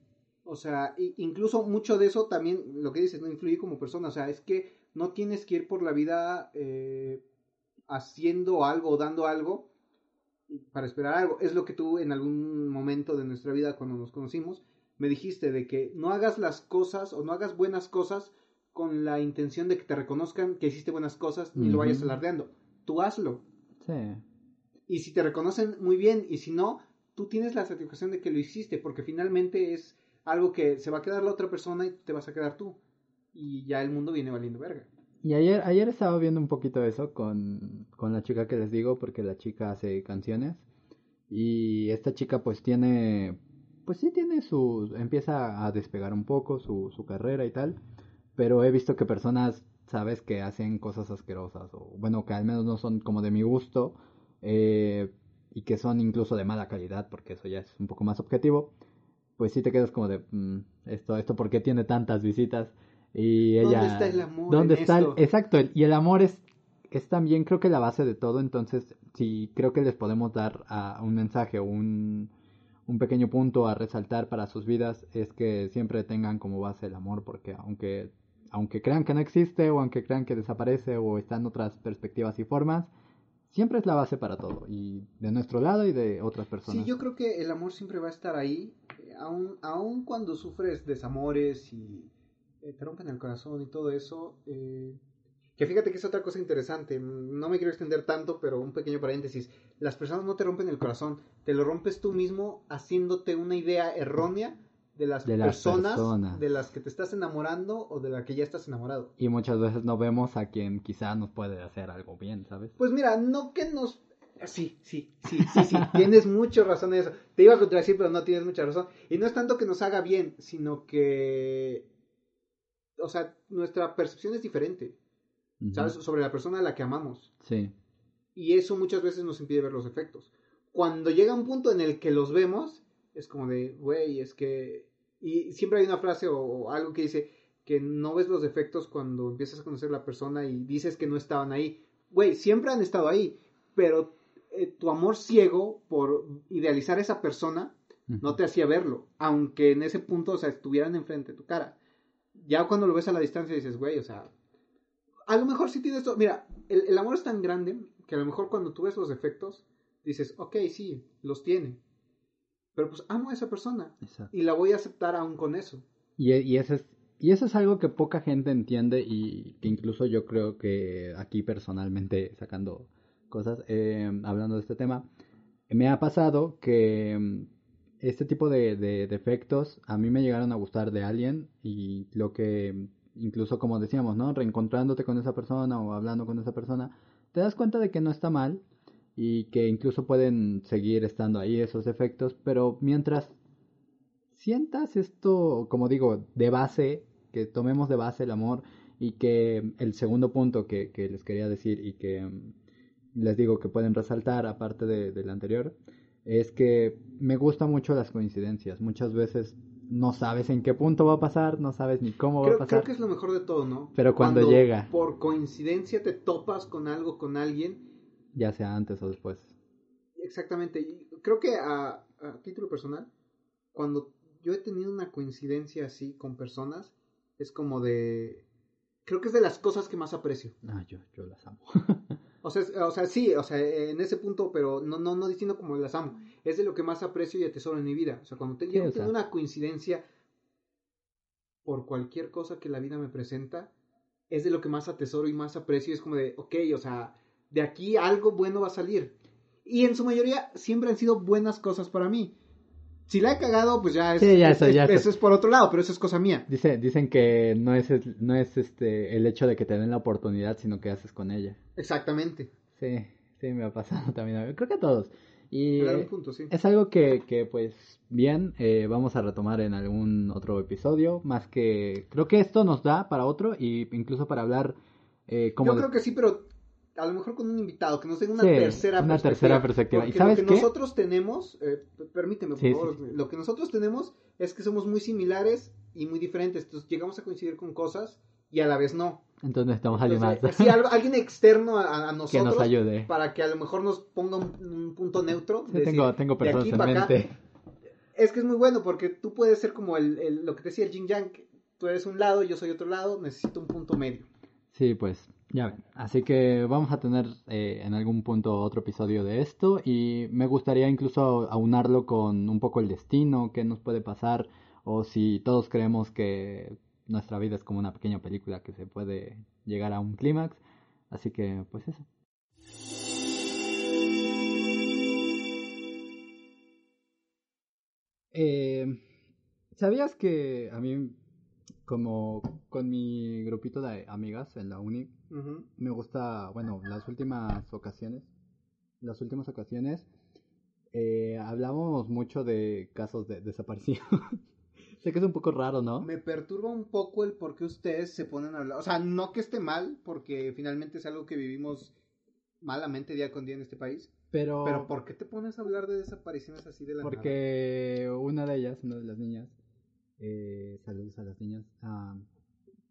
O sea, incluso mucho de eso también, lo que dices, no influye como persona. O sea, es que no tienes que ir por la vida eh, haciendo algo o dando algo para esperar algo. Es lo que tú en algún momento de nuestra vida, cuando nos conocimos, me dijiste de que no hagas las cosas o no hagas buenas cosas con la intención de que te reconozcan que hiciste buenas cosas ni lo vayas alardeando. Tú hazlo. Sí. Y si te reconocen muy bien, y si no, tú tienes la satisfacción de que lo hiciste, porque finalmente es algo que se va a quedar la otra persona y te vas a quedar tú. Y ya el mundo viene valiendo verga. Y ayer, ayer estaba viendo un poquito eso con, con la chica que les digo, porque la chica hace canciones. Y esta chica pues tiene, pues sí tiene su, empieza a despegar un poco su, su carrera y tal. Pero he visto que personas, sabes, que hacen cosas asquerosas, o bueno, que al menos no son como de mi gusto, eh, y que son incluso de mala calidad, porque eso ya es un poco más objetivo. Pues sí te quedas como de, "Mm, esto, esto, ¿por qué tiene tantas visitas? Y ella... ¿Dónde está el amor ¿Dónde en está el- esto? Exacto, el- y el amor es, es también creo que la base de todo, entonces si creo que les podemos dar a, un mensaje o un, un pequeño punto a resaltar para sus vidas, es que siempre tengan como base el amor, porque aunque, aunque crean que no existe o aunque crean que desaparece o están otras perspectivas y formas, siempre es la base para todo, y de nuestro lado y de otras personas. Sí, yo creo que el amor siempre va a estar ahí, eh, aun, aun cuando sufres desamores y eh, te rompen el corazón y todo eso. eh, que fíjate que es otra cosa interesante, no me quiero extender tanto, pero un pequeño paréntesis. Las personas no te rompen el corazón, te lo rompes tú mismo haciéndote una idea errónea de las, De las personas, de las que te estás enamorando o de la que ya estás enamorado. Y muchas veces no vemos a quien quizá nos puede hacer algo bien, ¿sabes? Pues mira, no que nos... Sí, sí, sí, sí, sí, *laughs* tienes mucha razón en eso. Te iba a contradecir, pero no tienes mucha razón. Y no es tanto que nos haga bien, sino que... O sea, nuestra percepción es diferente. ¿sabes? Sobre la persona a la que amamos. Sí. Y eso muchas veces nos impide ver los efectos. Cuando llega un punto en el que los vemos, es como de, güey, es que... Y siempre hay una frase o, o algo que dice que no ves los defectos cuando empiezas a conocer a la persona y dices que no estaban ahí. Güey, siempre han estado ahí, pero eh, tu amor ciego por idealizar a esa persona no te hacía verlo, aunque en ese punto, o sea, estuvieran enfrente de tu cara. Ya cuando lo ves a la distancia dices, güey, o sea, a lo mejor sí tienes todo. Mira, el, el amor es tan grande que a lo mejor cuando tú ves los defectos, dices, ok, sí, los tiene. Pero pues amo a esa persona Exacto. y la voy a aceptar aún con eso. Y, y, eso es, y eso es algo que poca gente entiende y que incluso yo creo que aquí personalmente sacando cosas, eh, hablando de este tema, me ha pasado que mm, este tipo de, de defectos a mí me llegaron a gustar de alguien y lo que incluso como decíamos, ¿no? Reencontrándote con esa persona o hablando con esa persona, te das cuenta de que no está mal y que incluso pueden seguir estando ahí esos defectos, pero mientras sientas esto, como digo, de base, que tomemos de base el amor y que el segundo punto que, que les quería decir y que les digo que pueden resaltar aparte de, del anterior, es que me gustan mucho las coincidencias. Muchas veces no sabes en qué punto va a pasar, no sabes ni cómo va a pasar. creo que es lo mejor de todo, ¿no? Pero cuando llega. Por coincidencia te topas con algo, con alguien. Ya sea antes o después. Exactamente. Y creo que a, a título personal, cuando yo he tenido una coincidencia así con personas, es como de... Creo que es de las cosas que más aprecio. Ah, yo, yo las amo. *laughs* O sea, o sea, sí, o sea, en ese punto, pero no, no, no diciendo como las amo. Es de lo que más aprecio y atesoro en mi vida. O sea, cuando te, Sí, llego o a tener sea. una coincidencia por cualquier cosa que la vida me presenta, es de lo que más atesoro y más aprecio. Es como de, ok, o sea, de aquí algo bueno va a salir. Y en su mayoría siempre han sido buenas cosas para mí. Si la he cagado, pues ya es, Sí, ya es- eso, es- ya eso. eso es por otro lado, pero eso es cosa mía. Dice, dicen que no es, el- no es este el hecho de que te den la oportunidad, sino que haces con ella. Exactamente. Sí, sí, me ha pasado *laughs* también. Creo que a todos. Y eh, punto, sí. es algo que, que pues, bien, eh, vamos a retomar en algún otro episodio. Más que, creo que esto nos da para otro y incluso para hablar eh, como... Yo creo que sí, pero a lo mejor con un invitado que nos dé una Sí, tercera una perspectiva. tercera perspectiva. ¿Y sabes lo que qué? nosotros tenemos, eh, permíteme por Sí, favor, sí. lo que nosotros tenemos es que somos muy similares y muy diferentes. Entonces llegamos a coincidir con cosas y a la vez no. Entonces necesitamos a alguien más. Entonces, sí, alguien externo a, a nosotros *laughs* que nos ayude. para que a lo mejor nos ponga un, un punto neutro. Sí, decir, tengo, de personas aquí en para acá. mente. Es que es muy bueno porque tú puedes ser como el, el- lo que te decía el Jin Yang. Tú eres un lado, yo soy otro lado, necesito un punto medio. Sí, pues ya ven. Así que vamos a tener eh, en algún punto otro episodio de esto y me gustaría incluso aunarlo con un poco el destino, qué nos puede pasar o si todos creemos que nuestra vida es como una pequeña película que se puede llegar a un clímax. Así que pues eso. Eh, ¿Sabías que a mí, como con mi grupito de amigas en la uni, me gusta, bueno, las últimas ocasiones, las últimas ocasiones, eh, hablamos mucho de casos de desaparición. *laughs* sé que es un poco raro, ¿no? Me perturba un poco el por qué ustedes se ponen a hablar. O sea, no que esté mal, porque finalmente es algo que vivimos malamente día con día en este país. Pero, Pero ¿por qué te pones a hablar de desapariciones así de la nada? porque una de ellas, una de las niñas, eh, saludos a las niñas, ah,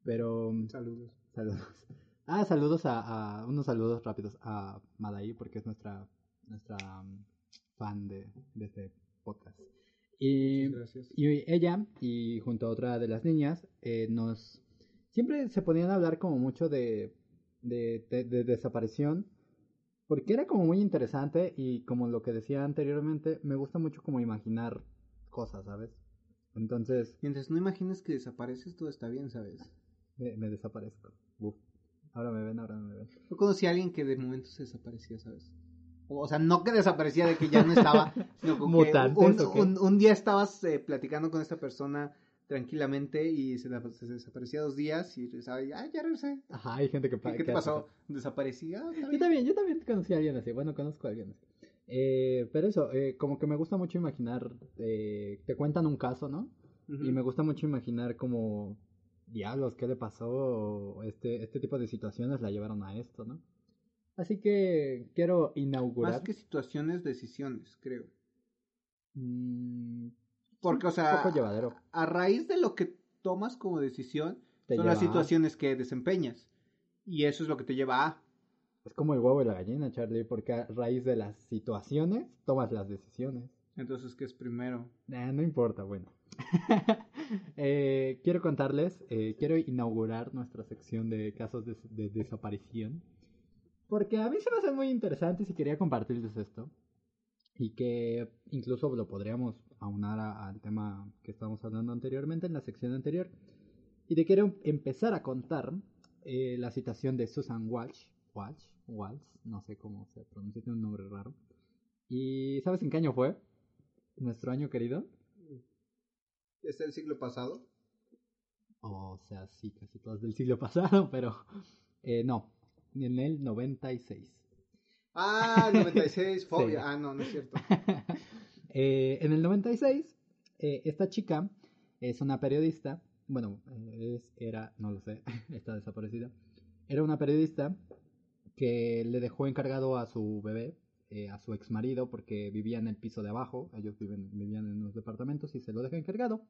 pero Saludos. Saludos. *laughs* Ah, saludos a, a- unos saludos rápidos a Madai porque es nuestra nuestra um, fan de, de este podcast. Y, Gracias. y ella y junto a otra de las niñas eh, nos siempre se ponían a hablar como mucho de de, de- de desaparición porque era como muy interesante y como lo que decía anteriormente me gusta mucho como imaginar cosas, ¿sabes? Entonces Mientras no imagines que desapareces, todo está bien, ¿sabes? me, me desaparezco. Uf. Ahora me ven, ahora me ven. Yo conocí a alguien que de momento se desaparecía, ¿sabes? O sea, no que desaparecía de que ya no estaba, sino como que ¿Mutantes un, un- un día estabas eh, platicando con esta persona tranquilamente y se, desaparecía dos días y regresaba y, ah, ya regresé. Ajá, hay gente que ¿Qué, qué te pasó? ¿Desaparecí? Ah, Yo también, yo también conocí a alguien así. Bueno, conozco a alguien así. Eh, pero eso, eh, como que me gusta mucho imaginar, eh, te cuentan un caso, ¿no? Y me gusta mucho imaginar como, diablos, ¿qué le pasó? Este, este tipo de situaciones la llevaron a esto, ¿no? Así que quiero inaugurar. Más que situaciones, decisiones, creo. mm, Porque, o un sea, poco llevadero. a raíz de lo que tomas como decisión, Te son las lleva situaciones que desempeñas. Y eso es lo que te lleva a... Es como el huevo y la gallina, Charlie, porque a raíz de las situaciones tomas las decisiones. Entonces, ¿qué es primero? Nah, no importa, bueno. *laughs* Eh, quiero contarles, eh, quiero inaugurar nuestra sección de casos de, de desaparición. Porque a mí se me hacen muy interesantes y quería compartirles esto. Y que incluso lo podríamos aunar a- al tema que estábamos hablando anteriormente en la sección anterior. Y te quiero empezar a contar eh, la situación de Susan Walsh. Walsh, Walsh, no sé cómo se pronuncia, tiene un nombre raro. ¿Y sabes en qué año fue? Nuestro año querido. ¿Es el siglo pasado? O sea, sí, casi todos del siglo *laughs* pasado, pero eh, no, en el 96. Ah, 96, *laughs* fobia. Sí. Ah, no, no es cierto. *laughs* Eh, en el 96, eh, esta chica es una periodista, bueno, eh, es, era, no lo sé, está desaparecida, era una periodista que le dejó encargado a su bebé, eh, a su ex marido, porque vivía en el piso de abajo, ellos viven, vivían en unos departamentos y se lo deja encargado.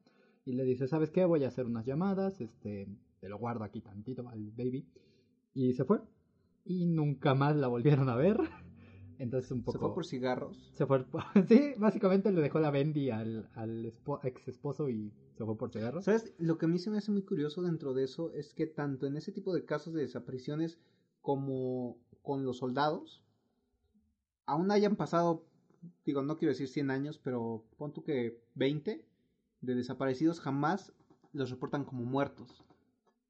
Y le dice, ¿sabes qué? Voy a hacer unas llamadas, este, te lo guardo aquí tantito al baby. Y se fue. Y nunca más la volvieron a ver. *laughs* Entonces un poco... Se fue por cigarros. Se fue, *laughs* sí, básicamente le dejó la Bendy al, al espo- ex esposo y se fue por cigarros. ¿Sabes? Lo que a mí se me hace muy curioso dentro de eso es que tanto en ese tipo de casos de desapariciones como con los soldados, aún hayan pasado, digo, no quiero decir 100 años, pero pon tú que 20 de desaparecidos jamás los reportan como muertos.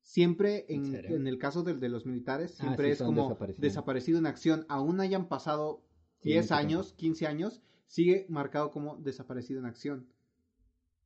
Siempre ¿En en, el caso de los militares, Ah, siempre sí, es como desaparecido en acción, aún hayan pasado Sí, 10 mucho años, tiempo. 15 años, sigue marcado como desaparecido en acción.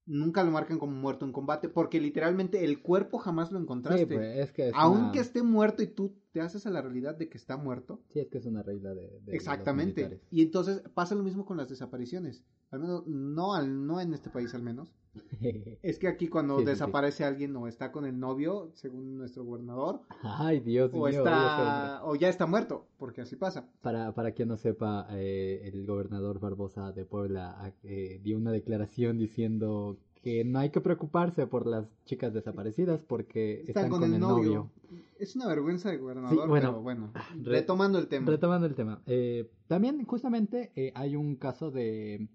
Nunca lo marcan como muerto en combate, porque literalmente el cuerpo jamás lo encontraste. Sí, pues es que es Aunque una... esté muerto y tú te haces a la realidad de que está muerto. Sí, es que es una regla de, de- de los Exactamente. Y entonces pasa lo mismo con las desapariciones. Al menos, no, al, no en este país al menos. *laughs* Es que aquí cuando Sí, sí, sí. desaparece alguien o está con el novio, según nuestro gobernador, Ay, Dios mío. o hombre. está o ya está muerto, porque así pasa. Para, para quien no sepa, eh, el gobernador Barbosa de Puebla eh, dio una declaración diciendo que no hay que preocuparse por las chicas desaparecidas porque Están están, con, con, el, el novio. novio. Es una vergüenza de gobernador, Sí, bueno, pero bueno. re- retomando el tema. Retomando el tema. eh, también justamente eh, hay un caso de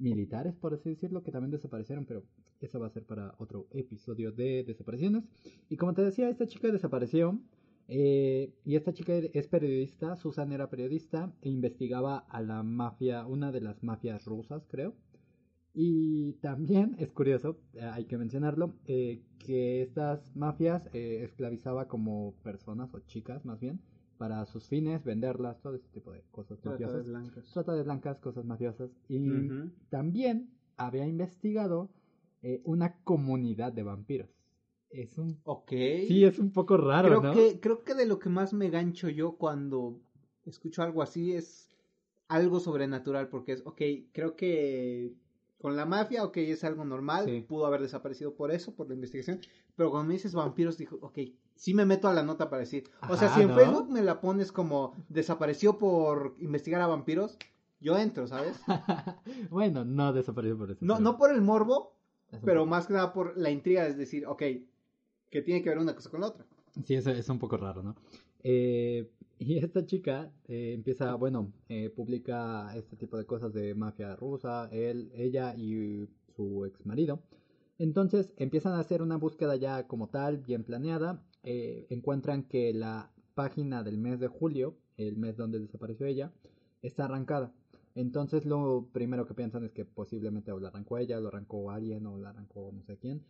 militares, por así decirlo, que también desaparecieron, pero eso va a ser para otro episodio de desapariciones. Y como te decía, esta chica desapareció. eh, y esta chica es periodista, Susan era periodista e investigaba a la mafia, una de las mafias rusas, creo. Y también *laughs* es curioso, eh, hay que mencionarlo, eh, que estas mafias eh, esclavizaba como personas o chicas más bien para sus fines, venderlas, todo ese tipo de cosas Trata de mafiosas. blancas. Trata de blancas, cosas mafiosas. Y también había investigado eh, una comunidad de vampiros. Es un... Ok. Sí, es un poco raro, creo ¿no? que creo que de lo que más me gancho yo cuando escucho algo así es algo sobrenatural porque es ok creo que con la mafia ok es algo normal Sí. pudo haber desaparecido por eso por la investigación pero cuando me dices vampiros dijo ok sí me meto a la nota para decir o sea Ajá, si en ¿no? Facebook me la pones como desapareció por investigar a vampiros yo entro sabes *laughs* bueno, no desapareció por eso. no pero no por el morbo es pero más que nada por la intriga es decir ok que tiene que ver una cosa con la otra Sí, eso es un poco raro, ¿no? Eh, y esta chica eh, empieza, bueno, eh, publica este tipo de cosas de mafia rusa, él, ella y su ex marido. Entonces empiezan a hacer una búsqueda ya como tal, bien planeada. Eh, encuentran que la página del mes de julio, el mes donde desapareció ella, está arrancada. Entonces lo primero que piensan es que posiblemente o la arrancó ella, lo arrancó alguien, o la arrancó no sé quién.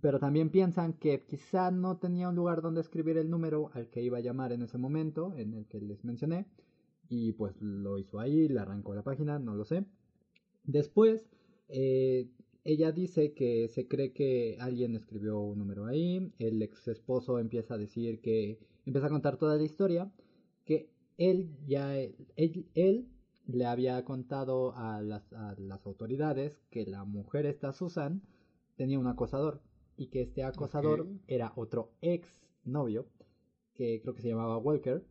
Pero también piensan que quizá no tenía un lugar donde escribir el número al que iba a llamar en ese momento, en el que les mencioné. Y pues lo hizo ahí, le arrancó la página, no lo sé. Después, eh, ella dice que se cree que alguien escribió un número ahí. El ex esposo empieza a decir que, empieza a contar toda la historia, que él ya, él, él le había contado a las, a las autoridades que la mujer esta Susan tenía un acosador y que este acosador era otro ex novio que creo que se llamaba Walker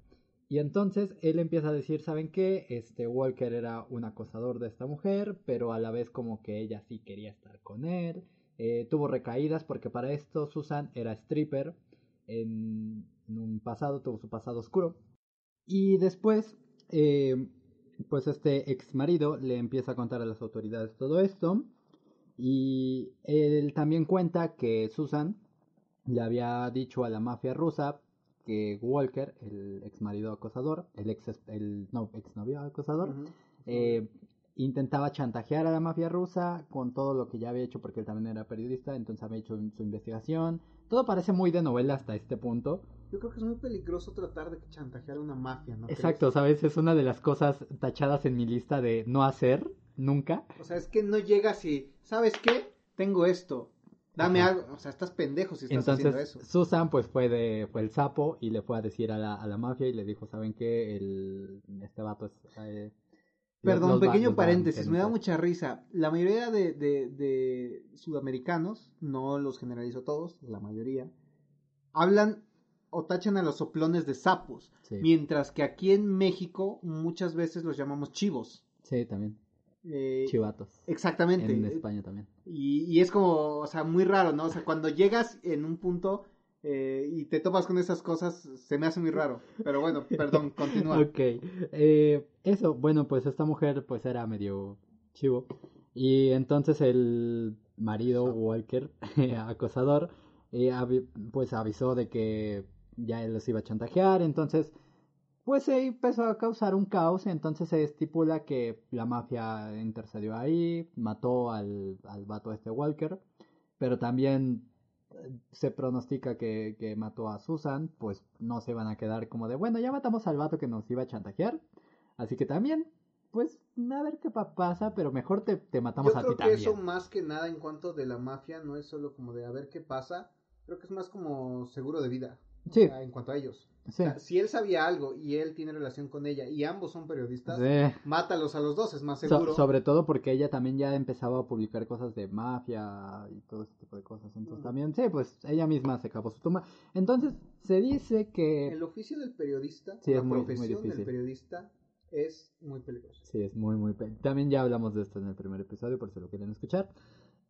y entonces él empieza a decir saben qué este Walker era un acosador de esta mujer pero a la vez como que ella sí quería estar con él. Eh, tuvo recaídas porque para esto Susan era stripper en, en un pasado tuvo su pasado oscuro. Y después eh, pues este ex marido le empieza a contar a las autoridades todo esto. Y él también cuenta que Susan le había dicho a la mafia rusa que Walker, el ex marido acosador, el ex el no, ex novio acosador, eh, intentaba chantajear a la mafia rusa con todo lo que ya había hecho porque él también era periodista, entonces había hecho su investigación. Todo parece muy de novela hasta este punto. Yo creo que es muy peligroso tratar de chantajear a una mafia, ¿no? crees? Exacto, ¿sabes? Es una de las cosas tachadas en mi lista de no hacer nunca. O sea, es que no llegas y, ¿sabes qué? Tengo esto. Dame Ajá. algo. O sea, estás pendejo si estás haciendo Entonces eso. Susan pues fue de fue el sapo y le fue a decir a la, a la mafia y le dijo, ¿saben qué? El, este vato es... eh, Perdón, los pequeño los paréntesis, me da mucha risa. La mayoría de, de, de sudamericanos, no los generalizo todos, la mayoría, hablan o tachan a los soplones de sapos. Sí. Mientras que aquí en México muchas veces los llamamos chivos. Sí, también. Eh, Chivatos. Exactamente. En España también. Y, y es como, o sea, muy raro, ¿no? O sea, cuando llegas en un punto eh, y te topas con esas cosas, se me hace muy raro. Pero bueno, perdón, *laughs* continúa. Ok. Eh, eso, bueno, pues esta mujer pues era medio chivo. Y entonces el marido Walker, *laughs* acosador, eh, pues avisó de que ya él los iba a chantajear. Entonces, pues se empezó a causar un caos. Entonces se estipula que la mafia intercedió ahí, mató al, al vato este Walker. Pero también eh, se pronostica que, que mató a Susan, pues no se van a quedar como de, bueno, ya matamos al vato que nos iba a chantajear. Así que también, pues, a ver qué pa- pasa, pero mejor te, te matamos Yo a ti creo que también. eso más que nada en cuanto de la mafia no es solo como de a ver qué pasa, creo que es más como seguro de vida. o Sí. sea, en cuanto a ellos. Sí. O sea, si él sabía algo y él tiene relación con ella y ambos son periodistas, Sí. mátalos a los dos, es más So- seguro. sobre todo porque ella también ya empezaba a publicar cosas de mafia y todo ese tipo de cosas. Entonces Mm. también, sí, pues ella misma se cavó su tumba. Entonces se dice que... El oficio del periodista, Sí, la es muy- muy profesión del difícil. periodista es muy peligrosa. Sí, es muy, muy... pe- También ya hablamos de esto en el primer episodio, por si lo quieren escuchar.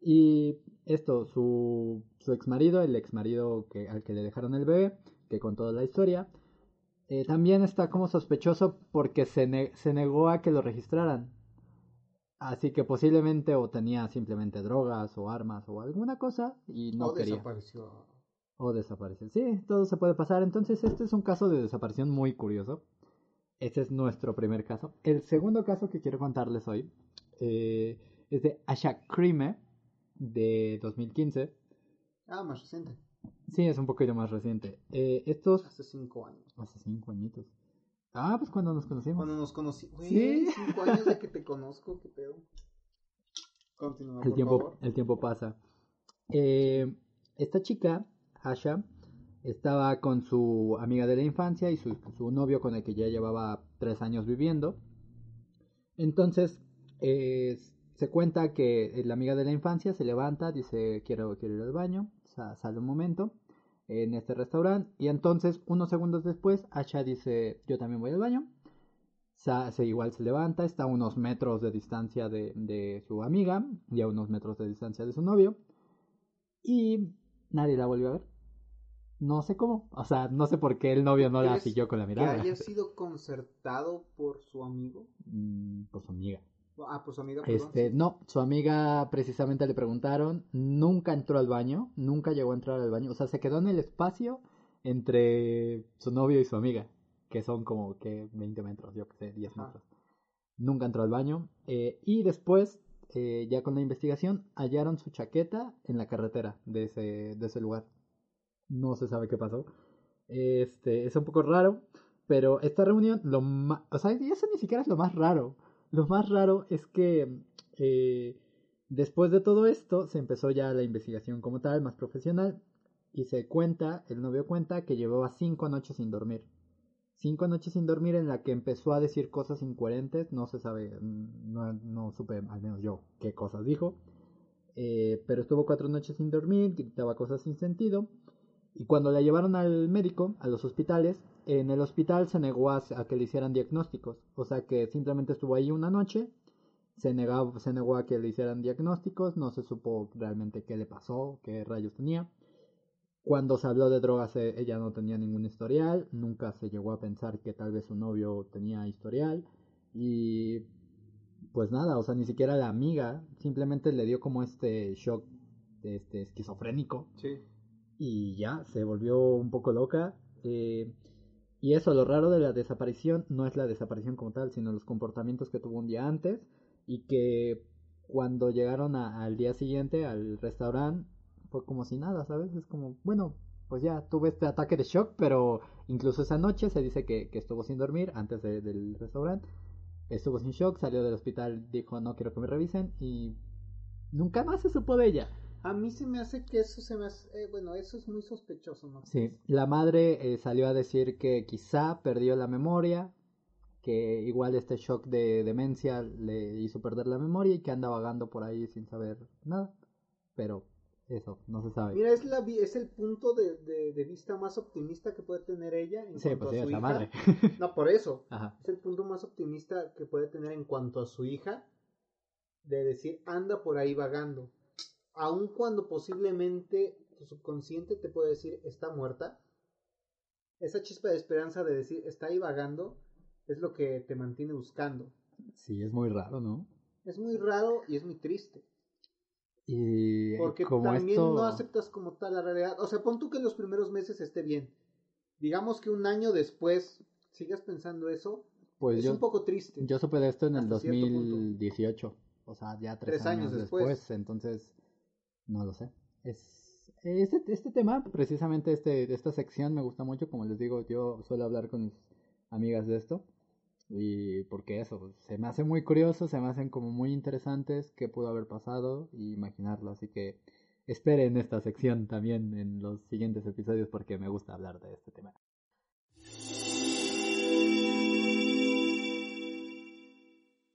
Y esto, su, su ex marido, el ex marido que, al que le dejaron el bebé, que contó la historia, eh, también está como sospechoso porque se, se negó a que lo registraran. Así que posiblemente o tenía simplemente drogas o armas o alguna cosa y no o quería. desapareció. O desapareció. Sí, todo se puede pasar. Entonces este es un caso de desaparición muy curioso. Este es nuestro primer caso. El segundo caso que quiero contarles hoy eh, es de Asha Krime de 2015. Ah, más reciente. Sí, es un poquito más reciente. Eh, estos... Hace cinco años. Hace cinco añitos. Ah, pues cuando nos conocimos. Cuando nos conocimos. Sí. Cinco años de que te conozco, qué pedo. Continúa, el por tiempo, favor. el tiempo pasa. Eh, esta chica, Asha, estaba con su amiga de la infancia y su, su novio con el que ya llevaba tres años viviendo. Entonces, eh, se cuenta que la amiga de la infancia se levanta, dice quiero, quiero ir al baño, sale un momento en este restaurante y entonces unos segundos después Asha dice yo también voy al baño. Sa- se igual se levanta, está a unos metros de distancia de, de su amiga y a unos metros de distancia de su novio y nadie la volvió a ver. No sé cómo, o sea, no sé por qué el novio no la ¿Crees siguió con la Que mirada. haya sido concertado por su amigo. Mm, por su amiga. Ah, por su amiga. perdón. Este, no, su amiga precisamente le preguntaron, nunca entró al baño, nunca llegó a entrar al baño, o sea, se quedó en el espacio entre su novio y su amiga, que son como que 20 metros, yo que sé, 10 Ajá. metros. Nunca entró al baño eh, y después, eh, ya con la investigación, hallaron su chaqueta en la carretera de ese, de ese lugar. No se sabe qué pasó. Este, es un poco raro, pero esta reunión, lo más, o sea, eso ni siquiera es lo más raro. Lo más raro es que eh, después de todo esto se empezó ya la investigación como tal, más profesional, y se cuenta, el novio cuenta que llevaba cinco noches sin dormir. Cinco noches sin dormir en la que empezó a decir cosas incoherentes, no se sabe, mm, no, supe, al menos yo, qué cosas dijo. Eh, pero estuvo cuatro noches sin dormir, gritaba cosas sin sentido. Y cuando la llevaron al médico, a los hospitales, en el hospital se negó a, que le hicieran diagnósticos. O sea que simplemente estuvo ahí una noche, se, se negó a que le hicieran diagnósticos, no se supo realmente qué le pasó, qué rayos tenía. Cuando se habló de drogas, eh, ella no tenía ningún historial, nunca se llegó a pensar que tal vez su novio tenía historial. Y pues nada, o sea, ni siquiera la amiga, simplemente le dio como este shock este, esquizofrénico Sí. Y ya se volvió un poco loca. eh, y eso, lo raro de la desaparición no es la desaparición como tal, sino los comportamientos que tuvo un día antes y que cuando llegaron a- al día siguiente al restaurante fue como si nada, ¿sabes? Es como, bueno, pues ya tuve este ataque de shock, pero incluso esa noche se dice que, estuvo sin dormir antes de- del restaurante. Estuvo sin shock, salió del hospital, dijo no quiero que me revisen y nunca más se supo de ella. A mí se me hace que eso se me hace. eh, bueno, eso es muy sospechoso, ¿no? Sí, la madre eh, salió a decir que quizá perdió la memoria, que igual este shock de demencia le hizo perder la memoria y que anda vagando por ahí sin saber nada. Pero eso, no se sabe. Mira, es, la, vi- es el punto de, de- de vista más optimista que puede tener ella en sí, cuanto pues a su es la madre. No, por eso. Ajá. Es el punto más optimista que puede tener en cuanto a su hija. De decir, anda por ahí vagando. Aun cuando posiblemente tu subconsciente te puede decir, está muerta. Esa chispa de esperanza de decir, está ahí vagando, es lo que te mantiene buscando. Sí, es muy raro, ¿no? Es muy raro y es muy triste. Y Porque como también esto... no aceptas como tal la realidad. O sea, pon tú que en los primeros meses esté bien. Digamos que un año después sigas pensando eso. pues es yo, un poco triste. yo supe de esto en el hasta cierto punto. 2018. O sea, ya tres, Tres años años, después. después. Entonces, no lo sé. Es, este, este tema, precisamente este, esta sección me gusta mucho. Como les digo, yo suelo hablar con mis amigas de esto. Y porque eso, se me hace muy curioso, se me hacen como muy interesantes qué pudo haber pasado y imaginarlo. Así que esperen esta sección también en los siguientes episodios porque me gusta hablar de este tema.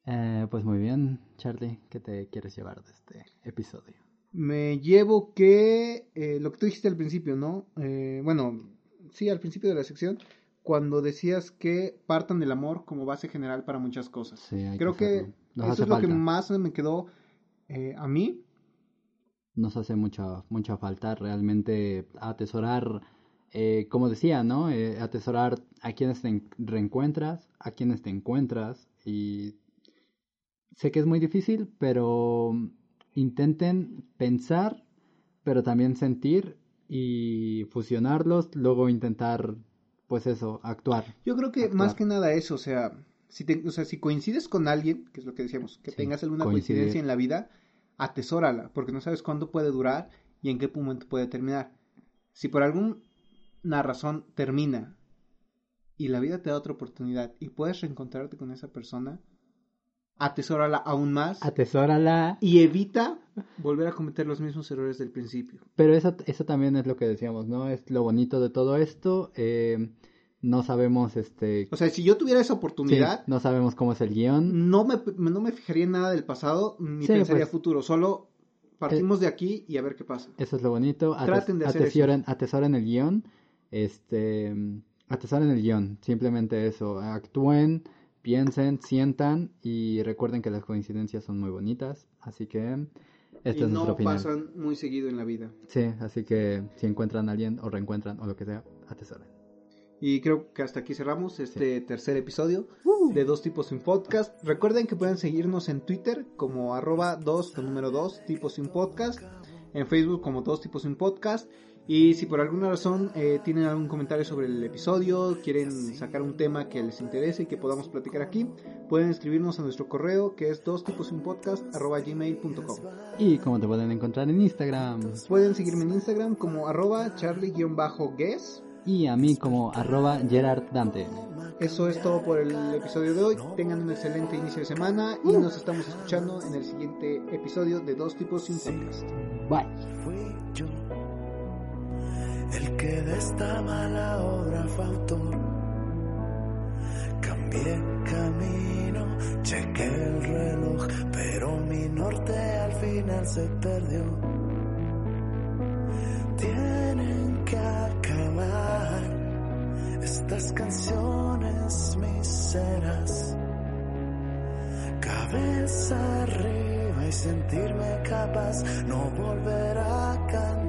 Eh, pues muy bien, Charlie, ¿qué te quieres llevar de este episodio? Me llevo que eh, lo que tú dijiste al principio, ¿no? Eh, bueno, sí, al principio de la sección, cuando decías que partan del amor como base general para muchas cosas. Sí, Creo que eso es lo que más me quedó eh, a mí. nos hace mucha, mucha falta realmente atesorar, eh, como decía, ¿no? Atesorar a quienes te reencuentras, a quienes te encuentras y sé que es muy difícil, pero intenten pensar, pero también sentir y fusionarlos, luego intentar, pues eso, actuar. Yo creo que más que nada eso, o sea, si o sea, si coincides con alguien, que es lo que decíamos, que tengas alguna coincidencia en la vida, atesórala, porque no sabes cuándo puede durar y en qué momento puede terminar. Si por alguna razón termina y la vida te da otra oportunidad y puedes reencontrarte con esa persona, atesórala aún más. Atesórala. Y evita volver a cometer los mismos errores del principio. Pero eso, eso también es lo que decíamos, ¿no? Es lo bonito de todo esto. Eh, no sabemos, este... O sea, si yo tuviera esa oportunidad... no sabemos cómo es el guion. No me, no me fijaría en nada del pasado, ni pensaría pues, futuro. Solo partimos de aquí y a ver qué pasa. Eso es lo bonito. Traten de hacer atesoren, atesoren el guion. Este... Atesoren el guion. Simplemente eso. Actúen piensen, sientan y recuerden que las coincidencias son muy bonitas. Así que este es no pasan muy seguido en la vida. Sí, así que si encuentran a alguien o reencuentran o lo que sea, atesoren. Y creo que hasta aquí cerramos este tercer episodio uh. de Dos Tipos Sin Podcast. Recuerden que pueden seguirnos en Twitter como arroba dos con número dos tipos sin podcast. En Facebook como dos tipos sin podcast. Y si por alguna razón eh, tienen algún comentario sobre el episodio, quieren sacar un tema que les interese y que podamos platicar aquí, pueden escribirnos a nuestro correo que es dos tipos gmail.com. ¿Y cómo te pueden encontrar en Instagram? Pueden seguirme en Instagram como arroba charlie-guess. Y a mí como arroba Gerard Dante. Eso es todo por el episodio de hoy. Tengan un excelente inicio de semana y nos estamos escuchando en el siguiente episodio de Dos Tipos Sin Podcast. Bye el que de esta mala obra fue autor. Cambié camino, chequé el reloj, pero mi norte al final se perdió. Tienen que acabar estas canciones miseras. Cabeza arriba y sentirme capaz, no volver a caer